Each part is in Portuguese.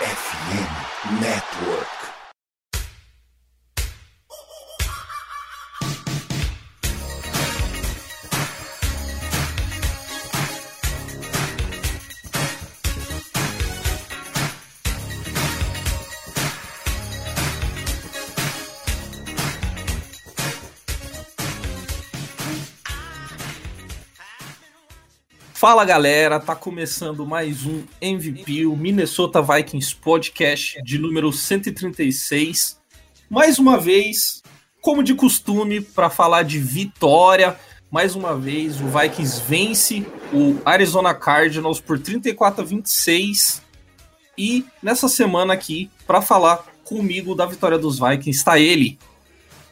FM Network. Fala galera, tá começando mais um MVP, o Minnesota Vikings Podcast de número 136. Mais uma vez, como de costume, para falar de vitória. Mais uma vez, o Vikings vence o Arizona Cardinals por 34 a 26. E nessa semana aqui, para falar comigo da vitória dos Vikings, está ele,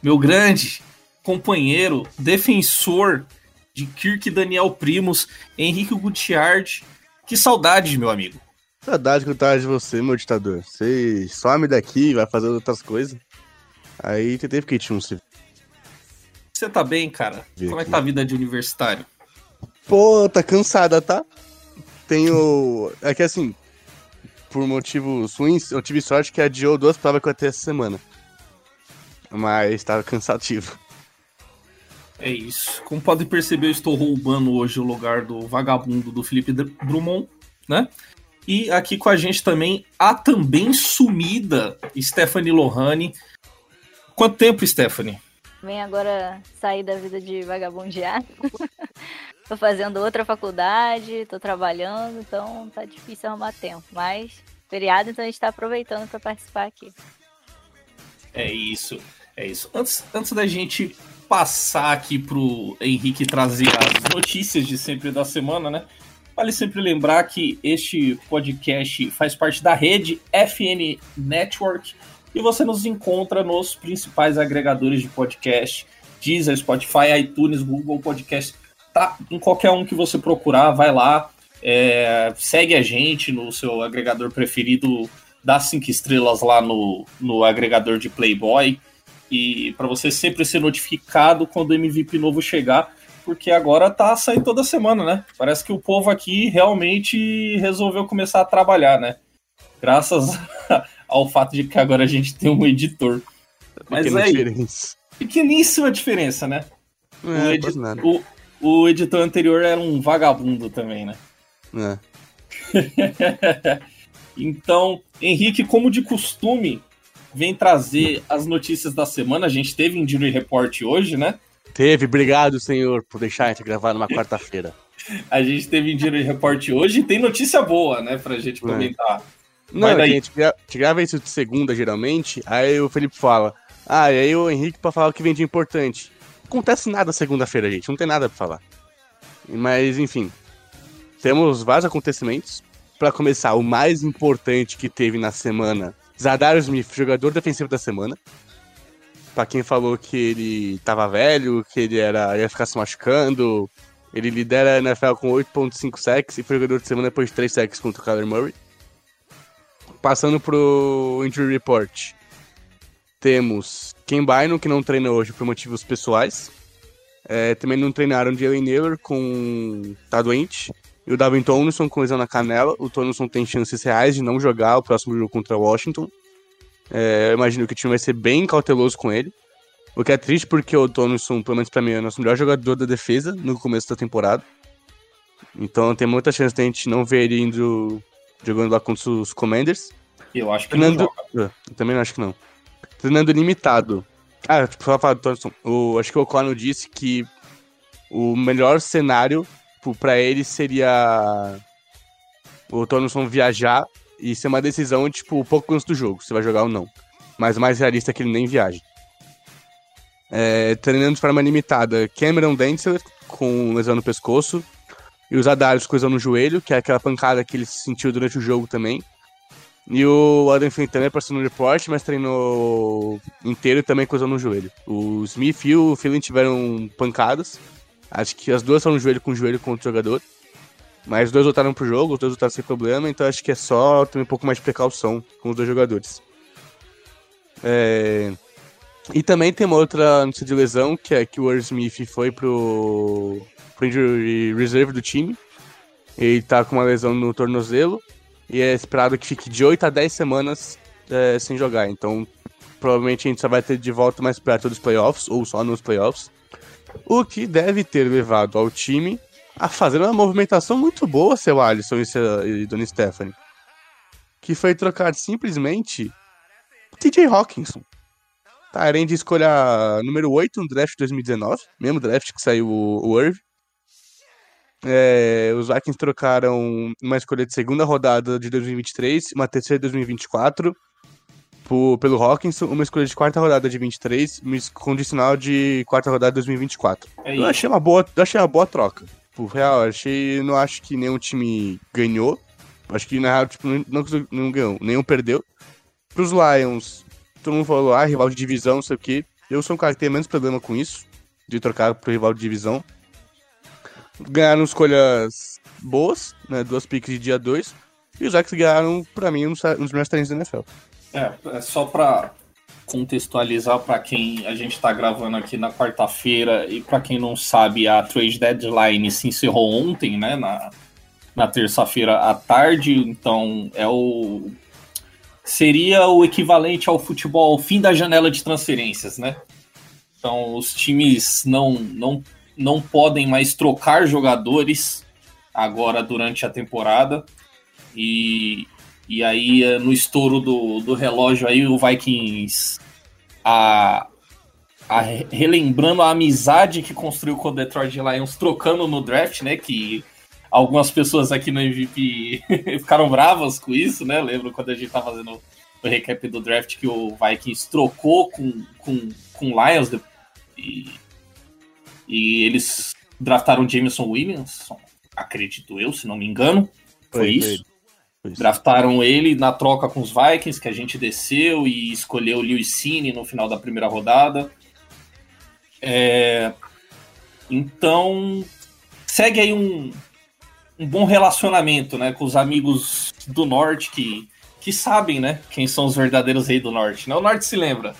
meu grande companheiro, defensor de Kirk Daniel Primos, Henrique Gutiardi. Que saudade, meu amigo. Saudade que eu tava de você, meu ditador. Você some daqui, vai fazer outras coisas. Aí você teve que ir um se. Você tá bem, cara? Como é que tá a vida de universitário? Pô, tá cansada, tá? Tenho. É que assim, por motivos ruins, eu tive sorte que adiou duas provas que eu ia ter essa semana. Mas tava cansativo. É isso. Como podem perceber, eu estou roubando hoje o lugar do vagabundo do Felipe Drummond, né? E aqui com a gente também a também sumida Stephanie Lohane. Quanto tempo, Stephanie? Vem agora sair da vida de vagabundear. tô fazendo outra faculdade, tô trabalhando, então tá difícil arrumar tempo. Mas feriado, então a gente tá aproveitando para participar aqui. É isso, é isso. Antes, antes da gente passar aqui pro Henrique trazer as notícias de sempre da semana, né? Vale sempre lembrar que este podcast faz parte da rede FN Network e você nos encontra nos principais agregadores de podcast, Deezer, Spotify, iTunes, Google Podcast, tá? Em qualquer um que você procurar, vai lá, é, segue a gente no seu agregador preferido, dá cinco estrelas lá no, no agregador de Playboy e para você sempre ser notificado quando o MVP novo chegar, porque agora tá saindo toda semana, né? Parece que o povo aqui realmente resolveu começar a trabalhar, né? Graças ao fato de que agora a gente tem um editor. Mas é diferença. pequeníssima diferença, né? É, o, edi o, o, editor anterior era um vagabundo também, né? É. então, Henrique, como de costume, vem trazer as notícias da semana. A gente teve Injury Report hoje, né? Teve, obrigado, senhor, por deixar a gente gravar numa quarta-feira. a gente teve Injury Report hoje e tem notícia boa, né, pra gente é. comentar. Não, daí... a gente grava isso de segunda, geralmente, aí o Felipe fala, ah, e aí o Henrique pra falar o que vem de importante. Não acontece nada segunda-feira, gente, não tem nada pra falar. Mas, enfim, temos vários acontecimentos. Para começar, o mais importante que teve na semana Zadar Smith, jogador defensivo da semana. Pra quem falou que ele tava velho, que ele era, ia ficar se machucando. Ele lidera a NFL com 8.5 sacks e foi jogador de semana depois de 3 sacks contra o Kyler Murray. Passando pro Injury Report. Temos Ken Bynum, que não treina hoje por motivos pessoais. É, também não treinaram Jalen Naylor com... tá doente. E o Davin Tomlinson com lesão na canela. O Tomlinson tem chances reais de não jogar o próximo jogo contra o Washington. É, eu imagino que o time vai ser bem cauteloso com ele. O que é triste porque o Tomlinson, pelo menos pra mim, é o nosso melhor jogador da defesa no começo da temporada. Então tem muita chance de a gente não ver ele indo jogando lá contra os Commanders. Eu acho que Treinando... não joga. É, eu também acho que não. Treinando limitado. Ah, só falar do Tomlinson. O, acho que o O'Connell disse que o melhor cenário tipo, pra ele seria o Tonson viajar e ser uma decisão, tipo, pouco antes do jogo, se vai jogar ou não. Mas o mais realista é que ele nem viaje. É, treinando de forma limitada, Cameron Densler com lesão no pescoço e os Adarius com lesão no joelho, que é aquela pancada que ele sentiu durante o jogo também. E o Adam Flynn também passou no report, mas treinou inteiro também com lesão no joelho. O Smith e o Philly tiveram pancadas, Acho que as duas no joelho com joelho contra o jogador. Mas os dois voltaram pro jogo, os dois voltaram sem problema, então acho que é só ter um pouco mais de precaução com os dois jogadores. É... E também tem uma outra notícia de lesão, que é que o Smith foi pro, pro injury reserve do time. Ele tá com uma lesão no tornozelo. e é esperado que fique de 8 a 10 semanas é, sem jogar. Então, provavelmente a gente só vai ter de volta mais perto dos playoffs, ou só nos playoffs. O que deve ter levado ao time a fazer uma movimentação muito boa, seu Alisson e, seu, e Dona Stephanie. Que foi trocar simplesmente TJ Hawkinson. Tyrene de escolha número 8 no draft 2019, mesmo draft que saiu o, o Irv. É, os Vikings trocaram uma escolha de segunda rodada de 2023, uma terceira de 2024 por, pelo Hawkinson, uma escolha de quarta rodada de 23, uma condicional de quarta rodada de 2024. É eu achei uma boa, eu achei uma boa troca. Por real, achei, não acho que nenhum time ganhou. Acho que na real tipo, não, não ganhou, nenhum perdeu. Pros Lions, todo mundo falou, ah, rival de divisão, não sei o quê. Eu sou um cara que tem menos problema com isso, de trocar pro rival de divisão ganharam escolhas boas, né? Duas picks de dia 2. E os X ganharam, pra mim, um dos melhores treinos da NFL. É, é só pra contextualizar para quem a gente está gravando aqui na quarta-feira e para quem não sabe, a trade deadline se encerrou ontem, né? Na, na terça-feira à tarde, então é o seria o equivalente ao futebol fim da janela de transferências, né? Então os times não não não podem mais trocar jogadores agora durante a temporada. E, e aí, eh, no estouro do, do relógio, aí o Vikings a, a, relembrando a amizade que construiu com o Detroit Lions, trocando no draft, né? Que algumas pessoas aqui no MVP ficaram bravas com isso, né? Lembro quando a gente tava fazendo o recap do draft que o Vikings trocou com, com, com Lions e e eles draftaram Jameson Williamson, acredito eu, se não me engano. Foi, foi isso. Isso. Draftaram ele na troca com os Vikings, que a gente desceu e escolheu o Lewis Cine no final da primeira rodada. É... Então, segue aí um, um bom relacionamento né, com os amigos do Norte que, que sabem né, quem são os verdadeiros reis do Norte. Né? O Norte se lembra.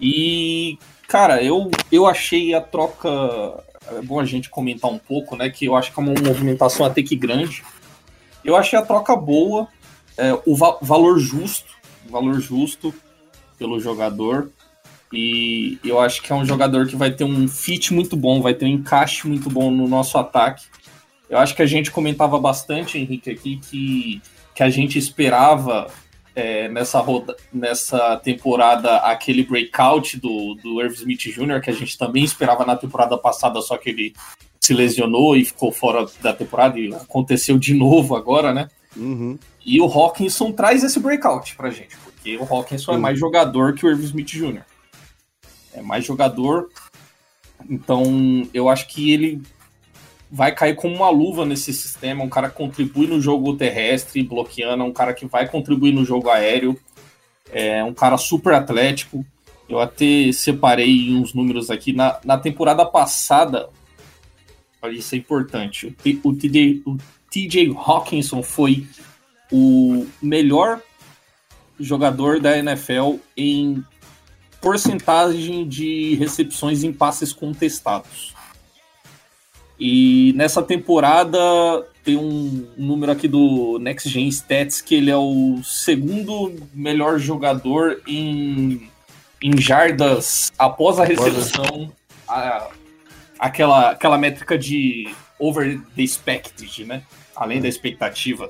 E Cara, eu, eu achei a troca. É bom a gente comentar um pouco, né? Que eu acho que é uma movimentação até que grande. Eu achei a troca boa, é, o va valor justo, valor justo pelo jogador. E eu acho que é um jogador que vai ter um fit muito bom, vai ter um encaixe muito bom no nosso ataque. Eu acho que a gente comentava bastante, Henrique, aqui, que, que a gente esperava é, nessa, roda, nessa temporada aquele breakout do, do Irv Smith Jr., que a gente também esperava na temporada passada, só que ele se lesionou e ficou fora da temporada, e aconteceu de novo agora, né? Uhum. E o Hawkinson traz esse breakout pra gente, porque o Hawkinson uhum. é mais jogador que o Irv Smith Jr. É mais jogador. Então, eu acho que ele vai cair como uma luva nesse sistema, um cara que contribui no jogo terrestre, bloqueando, é um cara que vai contribuir no jogo aéreo, é um cara super atlético. Eu até separei uns números aqui. Na, na temporada passada, olha, isso é importante, o, o, TJ, o TJ Hawkinson foi o melhor jogador da NFL em porcentagem de recepções em passes contestados. E nessa temporada tem um número aqui do Next Gen Stats que ele é o segundo melhor jogador em, em jardas após a recepção. A, aquela, aquela métrica de over the expected, né? Além da expectativa.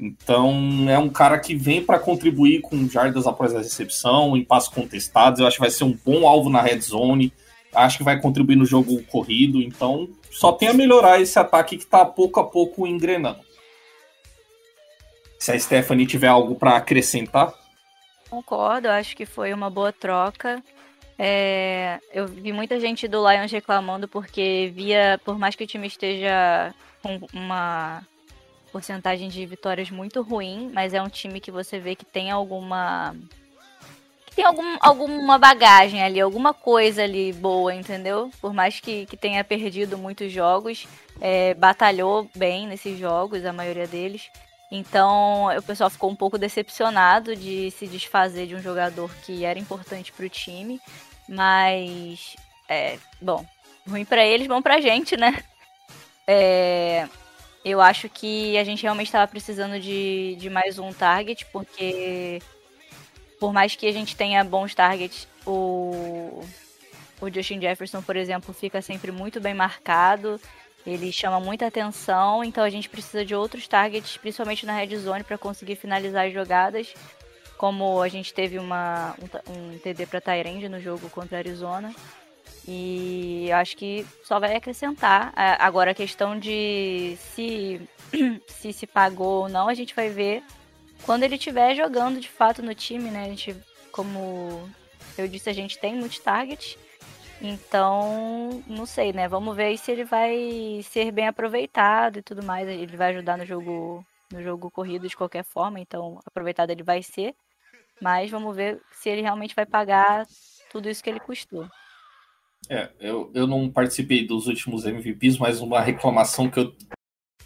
Então é um cara que vem para contribuir com jardas após a recepção, em passos contestados. Eu acho que vai ser um bom alvo na red zone. Acho que vai contribuir no jogo corrido. Então só tem a melhorar esse ataque que tá pouco a pouco engrenando. Se a Stephanie tiver algo para acrescentar. Concordo, acho que foi uma boa troca. É, eu vi muita gente do Lions reclamando porque via, por mais que o time esteja com uma porcentagem de vitórias muito ruim, mas é um time que você vê que tem alguma tem algum, alguma bagagem ali, alguma coisa ali boa, entendeu? Por mais que, que tenha perdido muitos jogos, é, batalhou bem nesses jogos, a maioria deles. Então o pessoal ficou um pouco decepcionado de se desfazer de um jogador que era importante para o time. Mas, é, bom, ruim para eles, bom para a gente, né? É, Eu acho que a gente realmente estava precisando de, de mais um target, porque por mais que a gente tenha bons targets, o, o Justin Jefferson, por exemplo, fica sempre muito bem marcado. Ele chama muita atenção, então a gente precisa de outros targets, principalmente na red zone, para conseguir finalizar as jogadas. Como a gente teve uma, um, um TD para Tyrande no jogo contra a Arizona. E acho que só vai acrescentar. Agora, a questão de se, se se pagou ou não, a gente vai ver quando ele estiver jogando de fato no time, né? A gente, como eu disse, a gente tem muitos targets. Então, não sei, né? Vamos ver se ele vai ser bem aproveitado e tudo mais. Ele vai ajudar no jogo, no jogo corrido de qualquer forma, então aproveitado ele vai ser. Mas vamos ver se ele realmente vai pagar tudo isso que ele custou. É, eu, eu não participei dos últimos MVPs, mas uma reclamação que eu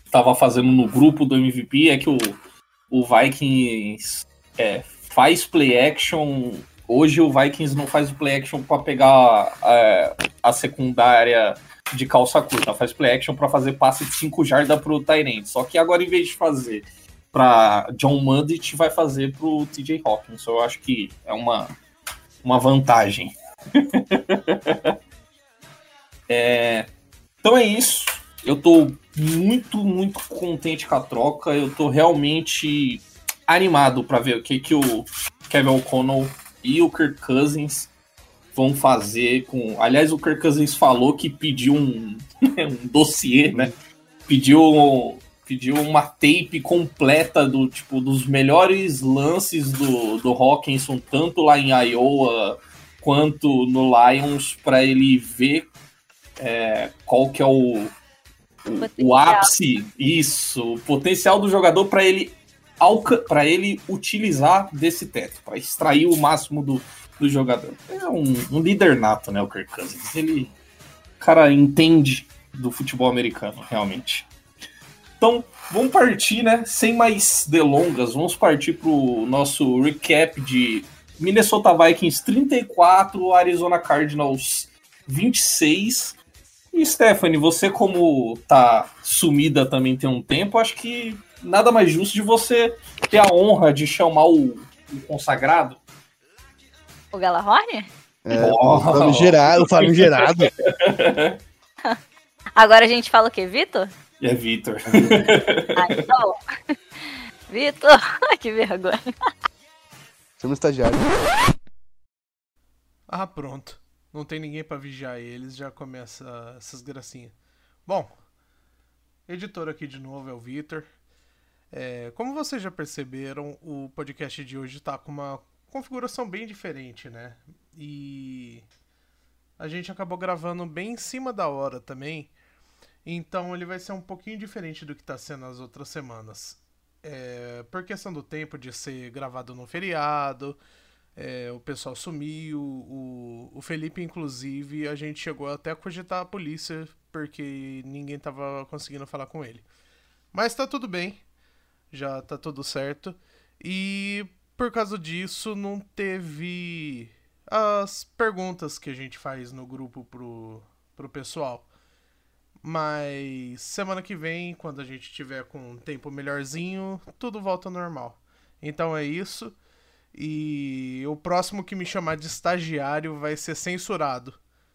estava fazendo no grupo do MVP é que o, o Vikings é, faz play action. Hoje o Vikings não faz o play action para pegar é, a secundária de calça curta, faz play action para fazer passe de 5 jardas pro Tyrant. Só que agora, em vez de fazer para John Mudit, vai fazer pro TJ Hawkins. Eu acho que é uma, uma vantagem. é, então é isso. Eu tô muito, muito contente com a troca. Eu tô realmente animado para ver o que, que o Kevin O'Connell e o Kirk Cousins vão fazer com. Aliás, o Kirk Cousins falou que pediu um, um dossiê, né? Pediu, pediu uma tape completa do tipo dos melhores lances do, do Hawkinson, tanto lá em Iowa quanto no Lions, para ele ver é, qual que é o, o, o ápice, isso, o potencial do jogador para ele para ele utilizar desse teto, para extrair o máximo do, do jogador. É um, um, líder nato, né, o Kirk Cousins. Ele, cara, entende do futebol americano, realmente. Então, vamos partir, né, sem mais delongas, vamos partir para o nosso recap de Minnesota Vikings 34, Arizona Cardinals 26. E Stephanie, você como tá sumida também tem um tempo, acho que nada mais justo de você ter a honra de chamar o, o consagrado. O Galahorn? É, oh. o famigerado, o famigerado. Agora a gente fala o quê, Vitor? É Vitor. ah, então. Vitor, que vergonha. Somos estagiário. Ah, pronto não tem ninguém para vigiar eles, já começa essas gracinhas. Bom, editor aqui de novo é o Vitor. É, como vocês já perceberam, o podcast de hoje está com uma configuração bem diferente, né? E a gente acabou gravando bem em cima da hora também. Então ele vai ser um pouquinho diferente do que está sendo as outras semanas. É, por questão do tempo de ser gravado no feriado, é, o pessoal sumiu, o, o Felipe, inclusive, a gente chegou até a cogitar a polícia porque ninguém tava conseguindo falar com ele. Mas tá tudo bem, já tá tudo certo. E por causa disso não teve as perguntas que a gente faz no grupo pro, pro pessoal. Mas semana que vem, quando a gente tiver com um tempo melhorzinho, tudo volta ao normal. Então é isso. E o próximo que me chamar de estagiário vai ser censurado.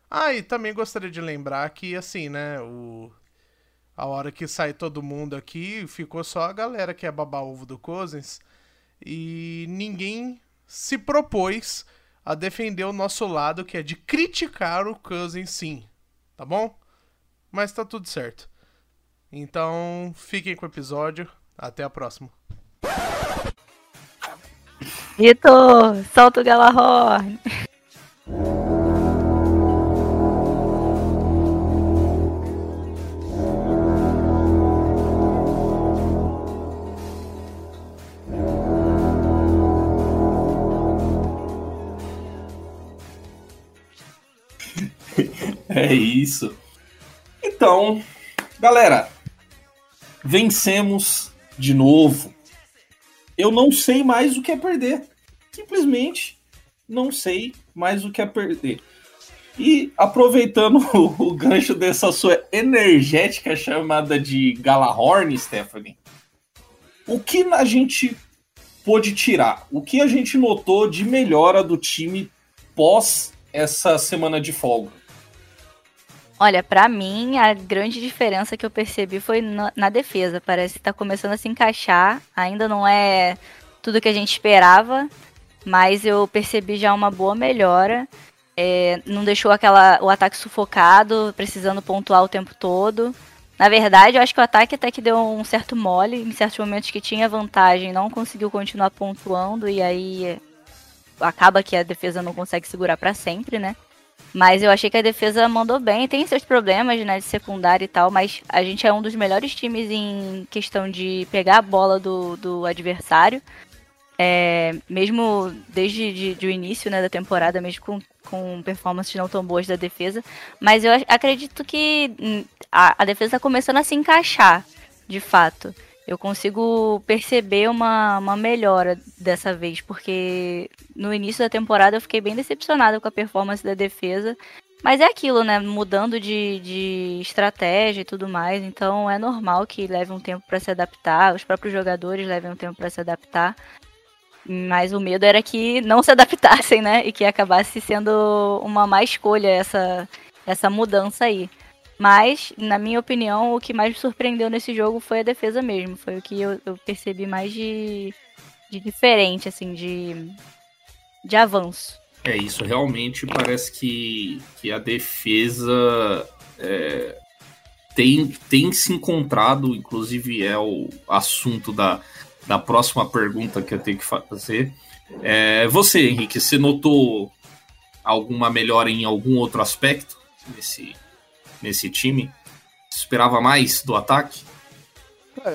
Ah, e também gostaria de lembrar que, assim, né, o... a hora que sai todo mundo aqui, ficou só a galera que é babar ovo do Cousins. E ninguém se propôs a defender o nosso lado, que é de criticar o Cousins, sim. Tá bom? Mas tá tudo certo. Então, fiquem com o episódio. Até a próxima. Vitor, solta o Galahorn. É isso. Então, galera, vencemos de novo. Eu não sei mais o que é perder simplesmente não sei mais o que é perder. E aproveitando o, o gancho dessa sua energética chamada de Galahorn, Stephanie, o que a gente pôde tirar? O que a gente notou de melhora do time pós essa semana de folga? Olha, para mim, a grande diferença que eu percebi foi na, defesa. Parece que tá começando a se encaixar. Ainda não é tudo que a gente esperava, mas eu percebi já uma boa melhora. É, não deixou aquela, o ataque sufocado, precisando pontuar o tempo todo. Na verdade, eu acho que o ataque até que deu um certo mole. Em certos momentos que tinha vantagem, não conseguiu continuar pontuando. E aí acaba que a defesa não consegue segurar para sempre, né? Mas eu achei que a defesa mandou bem. Tem seus problemas, né, de secundária e tal, mas a gente é um dos melhores times em questão de pegar a bola do, do adversário. É, mesmo desde de, de o início né, da temporada, mesmo com, com performances não tão boas da defesa. Mas eu acredito que hum, a, a defesa está começando a se encaixar, de fato eu consigo perceber uma, uma melhora dessa vez, porque no início da temporada eu fiquei bem decepcionada com a performance da defesa. Mas é aquilo, né? Mudando de, de estratégia e tudo mais. Então é normal que leve um tempo para se adaptar. Os próprios jogadores levem um tempo para se adaptar. Mas o medo era que não se adaptassem, né? E que acabasse sendo uma má escolha essa, essa mudança aí. Mas, na minha opinião, o que mais me surpreendeu nesse jogo foi a defesa mesmo. Foi o que eu, eu percebi mais de, de diferente, assim, de, de avanço. É isso, realmente parece que, que a defesa é, tem, tem se encontrado, inclusive é o assunto da, da próxima pergunta que eu tenho que fazer. É, você, Henrique, você notou alguma melhora em algum outro aspecto nesse, nesse time? Esperava mais do ataque?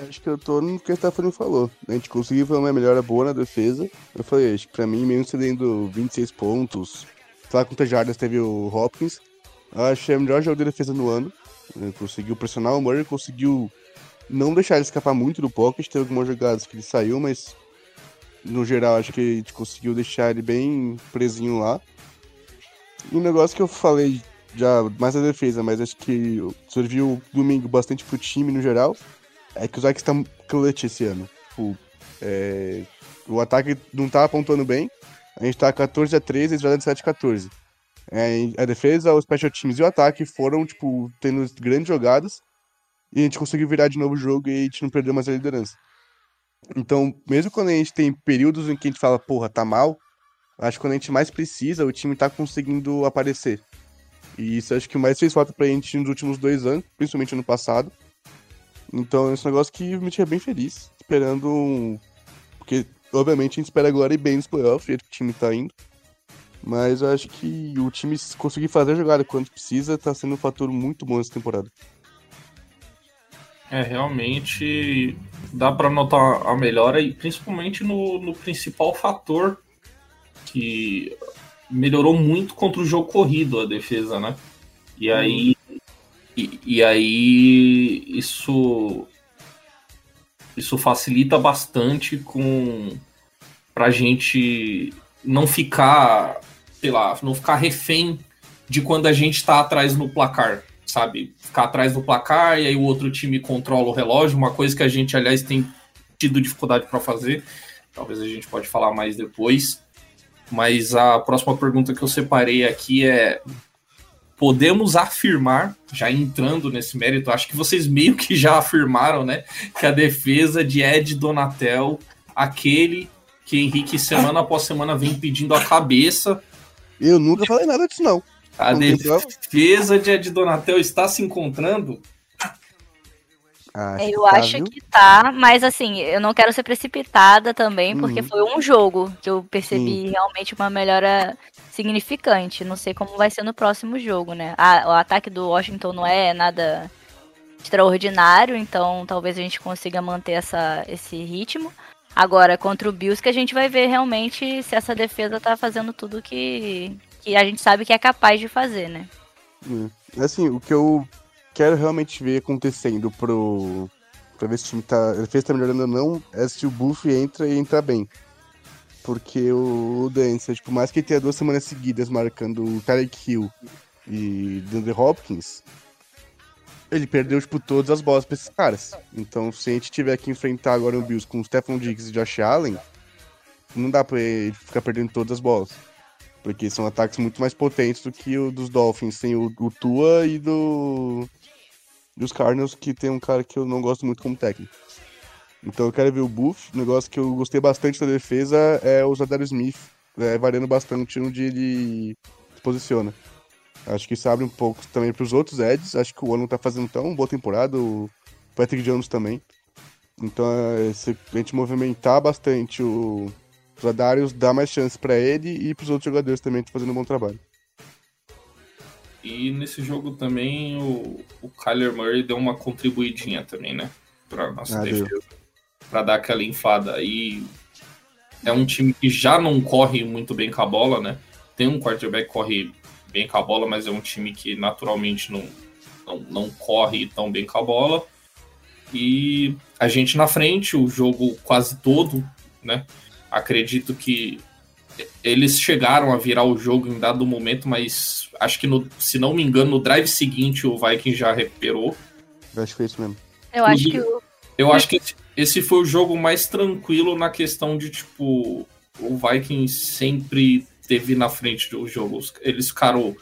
Acho que eu tô no que o Stephanie falou. A gente conseguiu fazer uma melhora boa na defesa. Eu falei, acho que pra mim, mesmo cedendo 26 pontos, sei lá quantas jardas teve o Hopkins, acho que é o melhor jogo de defesa no ano. Ele conseguiu pressionar o Murray, conseguiu não deixar ele escapar muito do pocket. Teve algumas jogadas que ele saiu, mas no geral acho que a gente conseguiu deixar ele bem presinho lá. E um negócio que eu falei já mais a defesa, mas acho que serviu domingo bastante pro time no geral. É que os Vikings estão clutch esse ano. Tipo, é, o ataque não tá apontando bem. A gente tá 14 a 13, eles já 7 a 14. É, a defesa, os special teams e o ataque foram, tipo, tendo grandes jogadas. E a gente conseguiu virar de novo o jogo e a gente não perdeu mais a liderança. Então, mesmo quando a gente tem períodos em que a gente fala, porra, tá mal, acho que quando a gente mais precisa, o time tá conseguindo aparecer. E isso acho que mais fez falta pra gente nos últimos dois anos, principalmente ano passado. Então, esse negócio que me deixa bem feliz, esperando um... Porque, obviamente, a gente espera agora ir bem nos playoffs, o jeito que o time tá indo. Mas eu acho que o time conseguir fazer a jogada quando precisa tá sendo um fator muito bom essa temporada. É, realmente dá para notar a melhora, e principalmente no, no principal fator que melhorou muito contra o jogo corrido a defesa, né? E uhum. aí, e, e, aí isso isso facilita bastante com pra gente não ficar, sei lá, não ficar refém de quando a gente tá atrás no placar, sabe? Ficar atrás do placar e aí o outro time controla o relógio, uma coisa que a gente, aliás, tem tido dificuldade para fazer. Talvez a gente pode falar mais depois. Mas a próxima pergunta que eu separei aqui é: podemos afirmar, já entrando nesse mérito, acho que vocês meio que já afirmaram, né? Que a defesa de Ed Donatel, aquele que Henrique semana após semana vem pedindo a cabeça. Eu nunca falei nada disso, não. A não defesa de Ed Donatel está se encontrando Acho eu que tá, acho viu? que tá, mas assim, eu não quero ser precipitada também, porque uhum. foi um jogo que eu percebi Sim. realmente uma melhora significante. Não sei como vai ser no próximo jogo, né? o ataque do Washington não é nada extraordinário, então talvez a gente consiga manter essa, esse ritmo. Agora, contra o Bills, que a gente vai ver realmente se essa defesa tá fazendo tudo que, que a gente sabe que é capaz de fazer, né? É. Assim, o que eu quero realmente ver acontecendo pro. Pra ver se o time tá. A tá melhorando ou não, é se o Buff entra e entra bem. Porque o, Dance, tipo, mais que ele tenha duas semanas seguidas marcando o Tarek Hill e DeAndre Hopkins, ele perdeu, tipo, todas as bolas pra esses caras. Então, se a gente tiver que enfrentar agora o Bills com o Stephen Diggs e Josh Allen, não dá pra ele ficar perdendo todas as bolas. Porque são ataques muito mais potentes do que o dos Dolphins. Tem o, o Tua e do. Dos Cardinals, que tem um cara que eu não gosto muito como técnico. Então eu quero ver o Buff. O negócio que eu gostei bastante da defesa é o Zadar Smith, é, variando bastante onde ele se posiciona. Acho que isso abre um pouco também para os outros Eds. Acho que o Ono tá fazendo tão boa temporada, o Patrick Jones também. Então, é, se a gente movimentar bastante o Zadarius, dá mais chance para ele e para os outros jogadores também estão fazendo um bom trabalho. E nesse jogo também o, o Kyler Murray deu uma contribuidinha também, né? Para nossa ah, defesa. Para dar aquela infada. E é um time que já não corre muito bem com a bola, né? Tem um quarterback que corre bem com a bola, mas é um time que naturalmente não, não, não corre tão bem com a bola. E a gente na frente, o jogo quase todo, né? Acredito que eles chegaram a virar o jogo em dado momento, mas acho que, no, se não me engano, no drive seguinte o Viking já recuperou. Eu acho que foi isso mesmo. Eu acho que o... Eu acho que esse foi o jogo mais tranquilo na questão de, tipo, o Viking sempre teve na frente do jogo. Eles ficaram.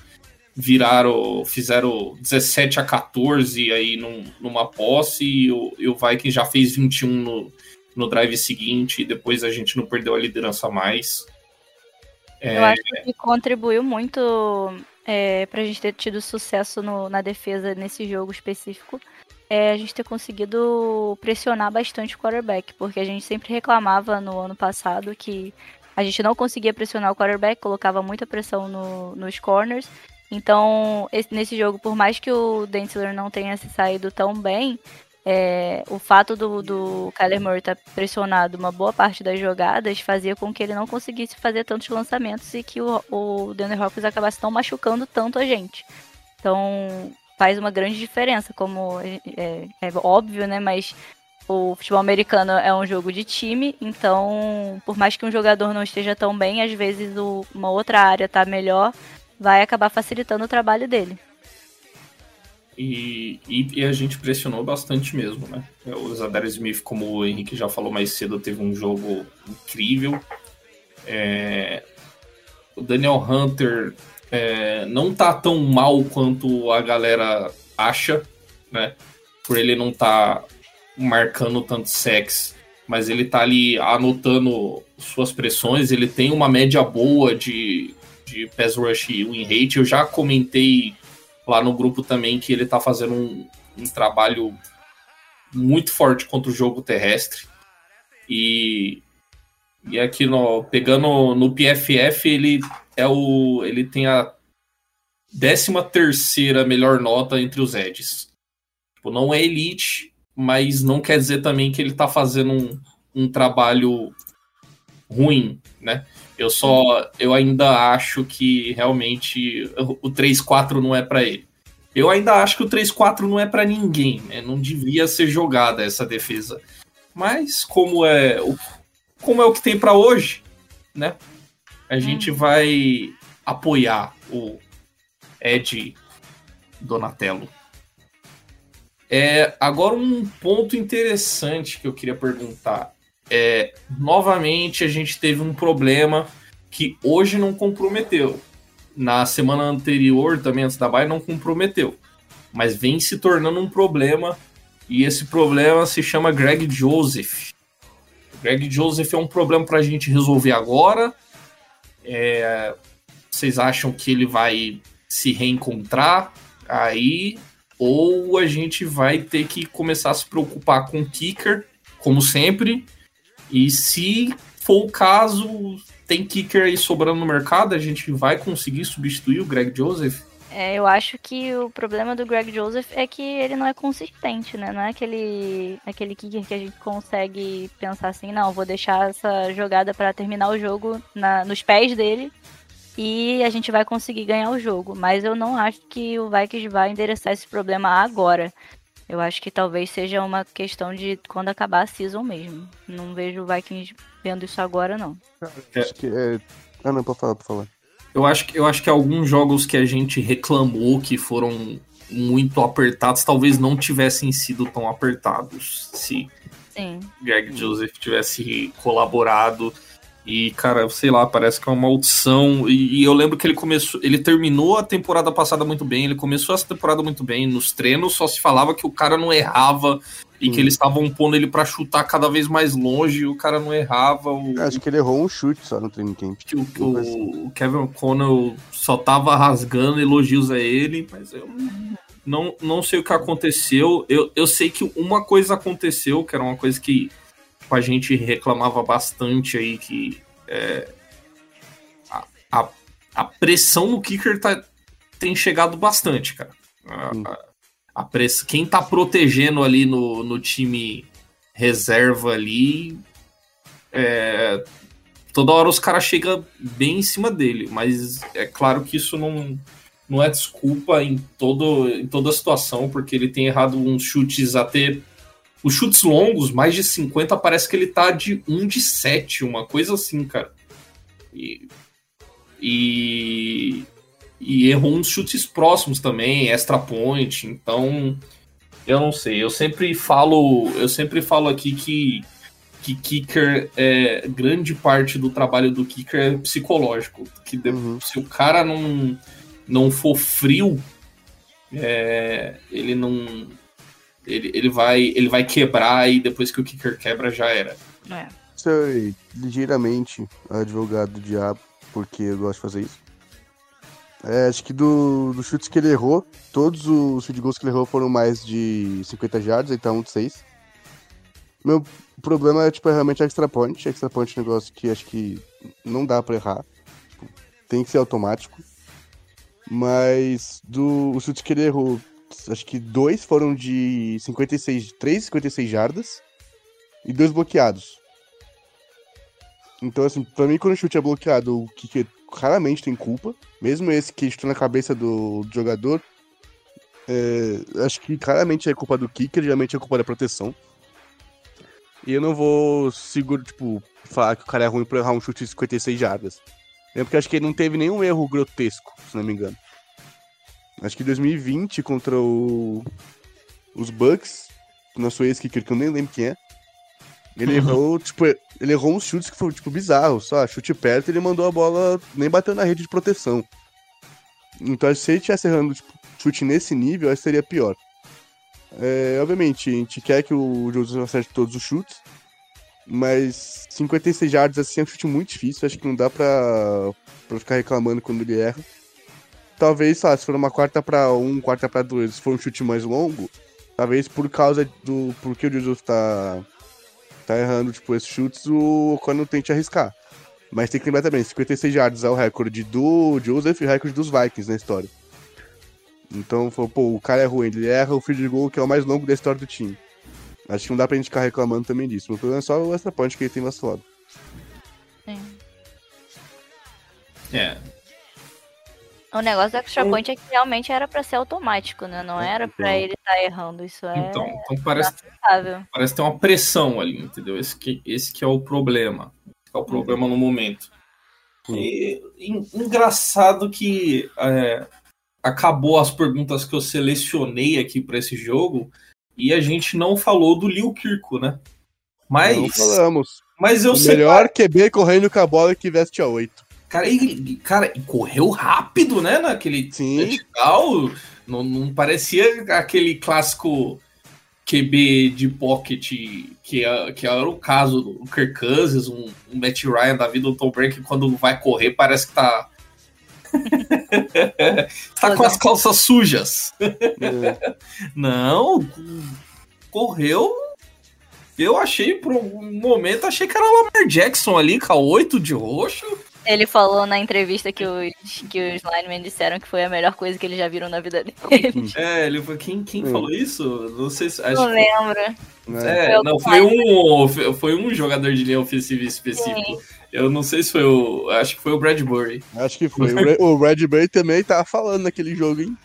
Viraram. Fizeram 17 a 14 aí num, numa posse e o, e o Viking já fez 21 no, no drive seguinte e depois a gente não perdeu a liderança mais. É... Eu acho que contribuiu muito é, para a gente ter tido sucesso no, na defesa nesse jogo específico. É a gente ter conseguido pressionar bastante o quarterback, porque a gente sempre reclamava no ano passado que a gente não conseguia pressionar o quarterback, colocava muita pressão no, nos corners. Então, esse, nesse jogo, por mais que o Dentler não tenha se saído tão bem, é, o fato do, do Kyler Murray estar pressionado uma boa parte das jogadas fazia com que ele não conseguisse fazer tantos lançamentos e que o, o Denver Hopkins acabasse não machucando tanto a gente. Então, faz uma grande diferença, como é, é, é óbvio, né? Mas o futebol americano é um jogo de time, então, por mais que um jogador não esteja tão bem, às vezes o, uma outra área tá melhor, vai acabar facilitando o trabalho dele. E, e, e a gente pressionou bastante mesmo, né? O Zadar Smith, como o Henrique já falou mais cedo, teve um jogo incrível. É, o Daniel Hunter é, não tá tão mal quanto a galera acha, né? Por ele não tá marcando tanto sex, mas ele tá ali anotando suas pressões, ele tem uma média boa de, de pass rush e win rate. Eu já comentei lá no grupo também que ele tá fazendo um, um trabalho muito forte contra o jogo terrestre. E, e aqui no, pegando no PFF, ele é o ele tem a 13 terceira melhor nota entre os edges. Tipo, não é elite, mas não quer dizer também que ele está fazendo um, um trabalho ruim, né? Eu só, eu ainda acho que realmente o 3-4 não é para ele. Eu ainda acho que o 3-4 não é para ninguém, né? Não devia ser jogada essa defesa. Mas como é o, como é o que tem para hoje, né? A gente hum. vai apoiar o Ed Donatello. É, agora, um ponto interessante que eu queria perguntar. É, novamente, a gente teve um problema que hoje não comprometeu. Na semana anterior, também antes da baia, não comprometeu. Mas vem se tornando um problema. E esse problema se chama Greg Joseph. Greg Joseph é um problema para a gente resolver agora. É, vocês acham que ele vai se reencontrar aí ou a gente vai ter que começar a se preocupar com o kicker, como sempre. E se for o caso, tem kicker aí sobrando no mercado, a gente vai conseguir substituir o Greg Joseph? É, eu acho que o problema do Greg Joseph é que ele não é consistente, né? Não é aquele, aquele kicker que a gente consegue pensar assim, não, vou deixar essa jogada para terminar o jogo na, nos pés dele e a gente vai conseguir ganhar o jogo. Mas eu não acho que o Vikings vai endereçar esse problema agora. Eu acho que talvez seja uma questão de quando acabar a season mesmo. Não vejo o Vikings vendo isso agora, não. Acho que é... Ah, não, pode falar, pode falar. Eu acho, que, eu acho que alguns jogos que a gente reclamou que foram muito apertados, talvez não tivessem sido tão apertados se Sim. Greg Joseph tivesse colaborado. E, cara, sei lá, parece que é uma maldição. E, e, eu lembro que ele começou. Ele terminou a temporada passada muito bem, ele começou essa temporada muito bem. Nos treinos só se falava que o cara não errava e hum. que eles estavam pondo ele para chutar cada vez mais longe e o cara não errava. O... Acho que ele errou um chute só no treino camp. Que o, o, o Kevin O'Connell só tava rasgando elogios a ele, mas eu não, não sei o que aconteceu. Eu, eu sei que uma coisa aconteceu, que era uma coisa que a gente reclamava bastante aí que é, a, a, a, pressão no kicker tá, tem chegado bastante, cara. A, a, a press, quem tá protegendo ali no, no time reserva ali, é, toda hora os caras chegam bem em cima dele, mas é claro que isso não, não é desculpa em, todo, em toda a situação, porque ele tem errado uns chutes até os chutes longos, mais de 50, parece que ele tá de 1 de 7, uma coisa assim, cara. E, e, e errou uns chutes próximos também, extra point, então eu não sei. Eu sempre falo, eu sempre falo aqui que que kicker é grande parte do trabalho do kicker é psicológico, que uhum. se o cara não não for frio, é, ele não ele, ele, vai, ele vai quebrar e depois que o kicker quebra já era. É. Sei ligeiramente advogado do diabo, porque eu gosto de fazer isso. É, acho que do, do chutes que ele errou, todos os field goals que ele errou foram mais de 50 jardas, então um de 6. Meu problema é, tipo, é realmente a extra point. Extra point é um negócio que acho que não dá pra errar. Tipo, tem que ser automático. Mas do, os chutes que ele errou, acho que dois foram de 56, 3, 56 jardas e dois bloqueados. Então, assim, pra mim, quando o chute é bloqueado, o kicker raramente tem culpa. Mesmo esse que está na cabeça do, do jogador, é, acho que claramente é culpa do kicker, geralmente é culpa da proteção. E eu não vou seguro, tipo, falar que o cara é ruim pra errar um chute de 56 jardas. É porque acho que ele não teve nenhum erro grotesco, se não me engano. Acho que 2020 contra o, os Bucks, nosso ex-kicker, que eu nem lembro quem é. Ele uhum. errou, tipo, ele errou uns chutes que foram, tipo, bizarros, só chute perto ele mandou a bola, nem bateu na rede de proteção. Então, se ele estivesse errando, tipo, chute nesse nível, acho que seria pior. É, obviamente, a gente quer que o Joseph acerte todos os chutes, mas 56 yards assim é um chute muito difícil, acho que não dá pra, pra ficar reclamando quando ele erra talvez, lá, se for uma quarta para um, quarta para dois, se for um chute mais longo, talvez por causa do. Porque o Jesus tá. tá errando, tipo, esses chutes, o Ocon tente arriscar. Mas tem que lembrar também, 56 yards é o recorde do Joseph e o recorde dos Vikings na história. Então, pô, o cara é ruim, ele erra o field goal que é o mais longo da história do time. Acho que não dá pra gente ficar reclamando também disso. O problema é só o extra point que ele tem vacilado. Sim. É, o negócio do extra point é que realmente era para ser automático, né? Não era para então. ele estar tá errando. Isso é. Então, então parece, parece ter uma pressão ali, entendeu? Esse que, esse que é o problema. Esse é o problema no momento. E, engraçado que é, acabou as perguntas que eu selecionei aqui para esse jogo e a gente não falou do Liu Kirko, né? Mas. Não falamos. Mas eu o sei. Melhor QB correndo com a bola que veste a 8. Cara, ele, cara, correu rápido, né? Naquele Sim. Não, não parecia aquele clássico QB de pocket que, é, que era o caso do Kirk Cousins, um, um Matt Ryan da vida do Tom Brady, que quando vai correr parece que tá. tá com as calças sujas. É. Não, correu. Eu achei, por um momento, achei que era o Lamar Jackson ali, com a 8 de roxo. Ele falou na entrevista que os, que os linemen disseram que foi a melhor coisa que eles já viram na vida dele. É, ele foi. Quem, quem hum. falou isso? Não sei se. Acho não lembro. É, é não, foi um, foi um jogador de linha ofensiva específico. Sim. Eu não sei se foi o. Acho que foi o Bradbury. Acho que foi. o Bradbury também tava falando naquele jogo, hein?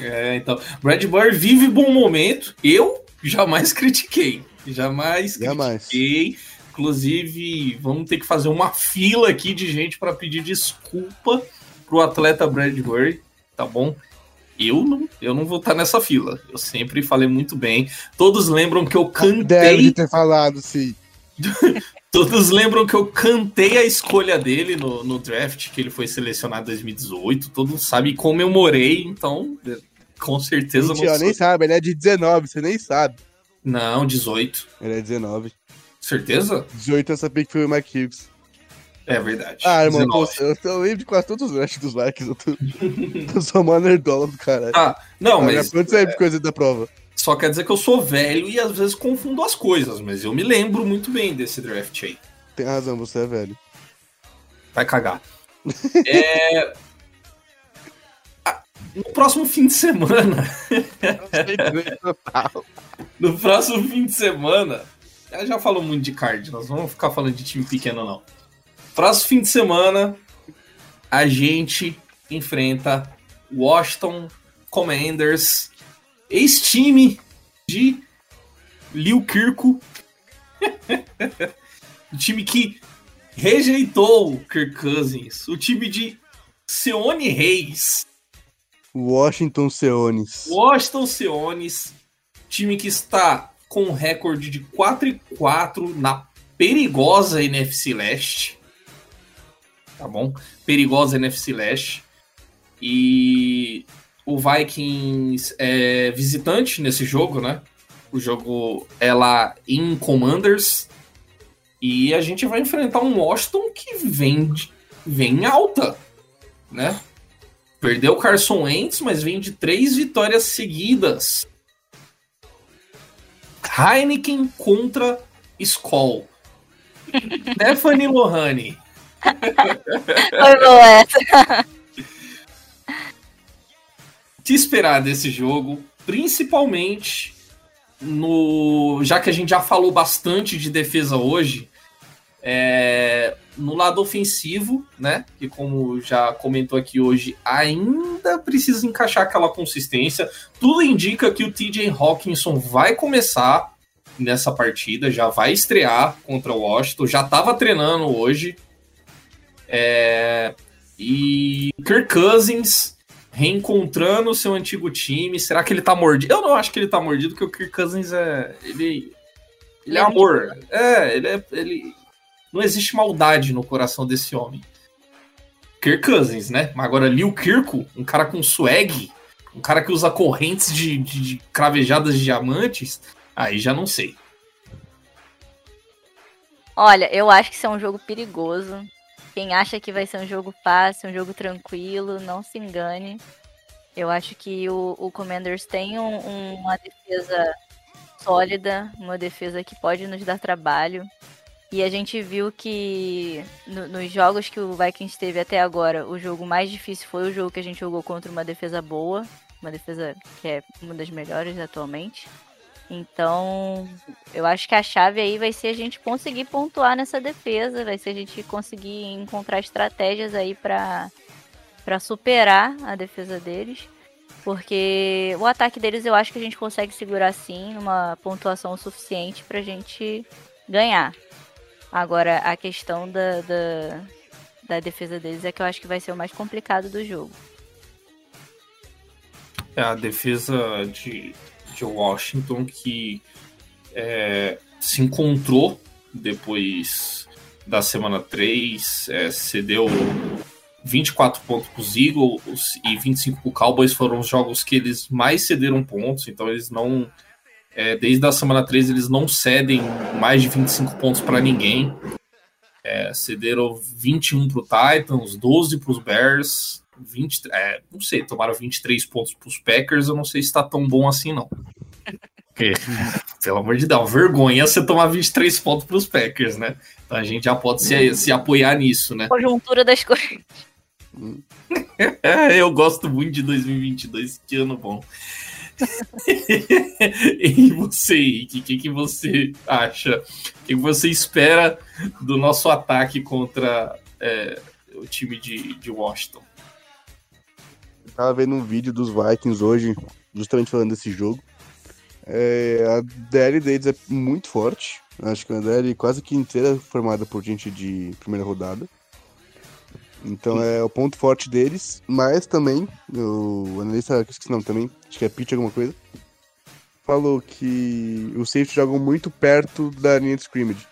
É, então. Bradbury vive bom momento. Eu jamais critiquei. Jamais critiquei. Inclusive, vamos ter que fazer uma fila aqui de gente para pedir desculpa pro atleta Bradbury, tá bom? Eu não, eu não vou estar nessa fila. Eu sempre falei muito bem. Todos lembram que eu cantei. Deve ter falado, sim. Todos lembram que eu cantei a escolha dele no, no draft, que ele foi selecionado em 2018. Todo sabe, comemorei, então com certeza Mentira, não nem sou. sabe, ele é de 19, você nem sabe. Não, 18. Ele é 19. Certeza? 18 eu sabia que foi o Mike Hughes. É verdade. Ah, irmão, eu, 19. tô, eu, eu lembro de quase todos os drafts dos Vikings. Eu, tô, eu sou uma nerdola do caralho. Ah, não, Mas mas quanto sempre coisa da prova? só quer dizer que eu sou velho e às vezes confundo as coisas, mas eu me lembro muito bem desse draft aí. Tem razão, você é velho. Vai cagar. É... Ah, No próximo fim de semana, no próximo fim de semana, já já falou muito de Cardinals, não vamos ficar falando de time pequeno não. Próximo fim de semana, a gente enfrenta Washington Commanders, ex-time de Liu Kirko, o time que rejeitou o Kirk Cousins, o time de Seone Reis, Washington Seones. Washington Seones, time que está com um recorde de 4 e 4 na perigosa NFC Leste. Tá bom? Perigosa NFC Leste. E o Vikings é visitante nesse jogo, né? O jogo é lá em Commanders. E a gente vai enfrentar um Washington que vem, vem alta, né? Perdeu o Carson Wentz, mas vem de três vitórias seguidas. Heineken contra Skoll. Stephanie Lohane. Foi boa essa. Que esperar desse jogo? Principalmente no. Já que a gente já falou bastante de defesa hoje, é, no lado ofensivo, né? Que como já comentou aqui hoje, ainda precisa encaixar aquela consistência. Tudo indica que o TJ Hawkinson vai começar nessa partida, já vai estrear contra o Washington, já estava treinando hoje. É, e Kirk Cousins reencontrando o seu antigo time. Será que ele tá mordido? Eu não acho que ele tá mordido, porque o Kirk Cousins é. Ele. Ele é amor. É, ele é. Ele... Não existe maldade no coração desse homem. Kirk Cousins, né? Mas agora Liu Kirko, um cara com swag, um cara que usa correntes de, de, de cravejadas de diamantes, aí já não sei. Olha, eu acho que isso é um jogo perigoso. Quem acha que vai ser um jogo fácil, um jogo tranquilo, não se engane. Eu acho que o, o Commanders tem um- um- uma defesa sólida, uma defesa que pode nos dar trabalho. E a gente viu que no- nos jogos que o Vikings teve até agora, o jogo mais difícil foi o jogo que a gente jogou contra uma defesa boa, uma defesa que é uma das melhores atualmente. Então, eu acho que a chave aí vai ser a gente conseguir pontuar nessa defesa, vai ser a gente conseguir encontrar estratégias aí para para superar a defesa deles, porque o ataque deles eu acho que a gente consegue segurar sim uma pontuação suficiente pra gente ganhar. Agora, a questão da, da, da defesa deles é que eu acho que vai ser o mais complicado do jogo. É a defesa de, de Washington que é, se encontrou depois da semana 3, é, cedeu 24 pontos para os Eagles e 25 para o Cowboys, foram os jogos que eles mais cederam pontos, então eles não. É, desde a semana 3 eles não cedem mais de 25 pontos para ninguém. É, cederam 21 para o Titans, 12 para os Bears, 20, é, não sei, tomaram 23 pontos para os Packers, eu não sei se está tão bom assim, não. Porque, pelo amor de Deus, vergonha você tomar 23 pontos para os Packers, né? Então a gente já pode se, se apoiar nisso, né? Conjuntura das coisas. Eu gosto muito de 2022, que ano bom. e você, o que, que você acha? O que, você espera do nosso ataque contra é, o time de, de Washington? Eu tava vendo um vídeo dos Vikings hoje, justamente falando desse jogo. É, a DL deles é muito forte. Acho que a DL quase que inteira é formada por gente de primeira rodada. Então é o ponto forte deles, mas também, o analista, que esqueci o nome também, acho que é Pitch alguma coisa, falou que os safety jogam muito perto da linha de scrimmage.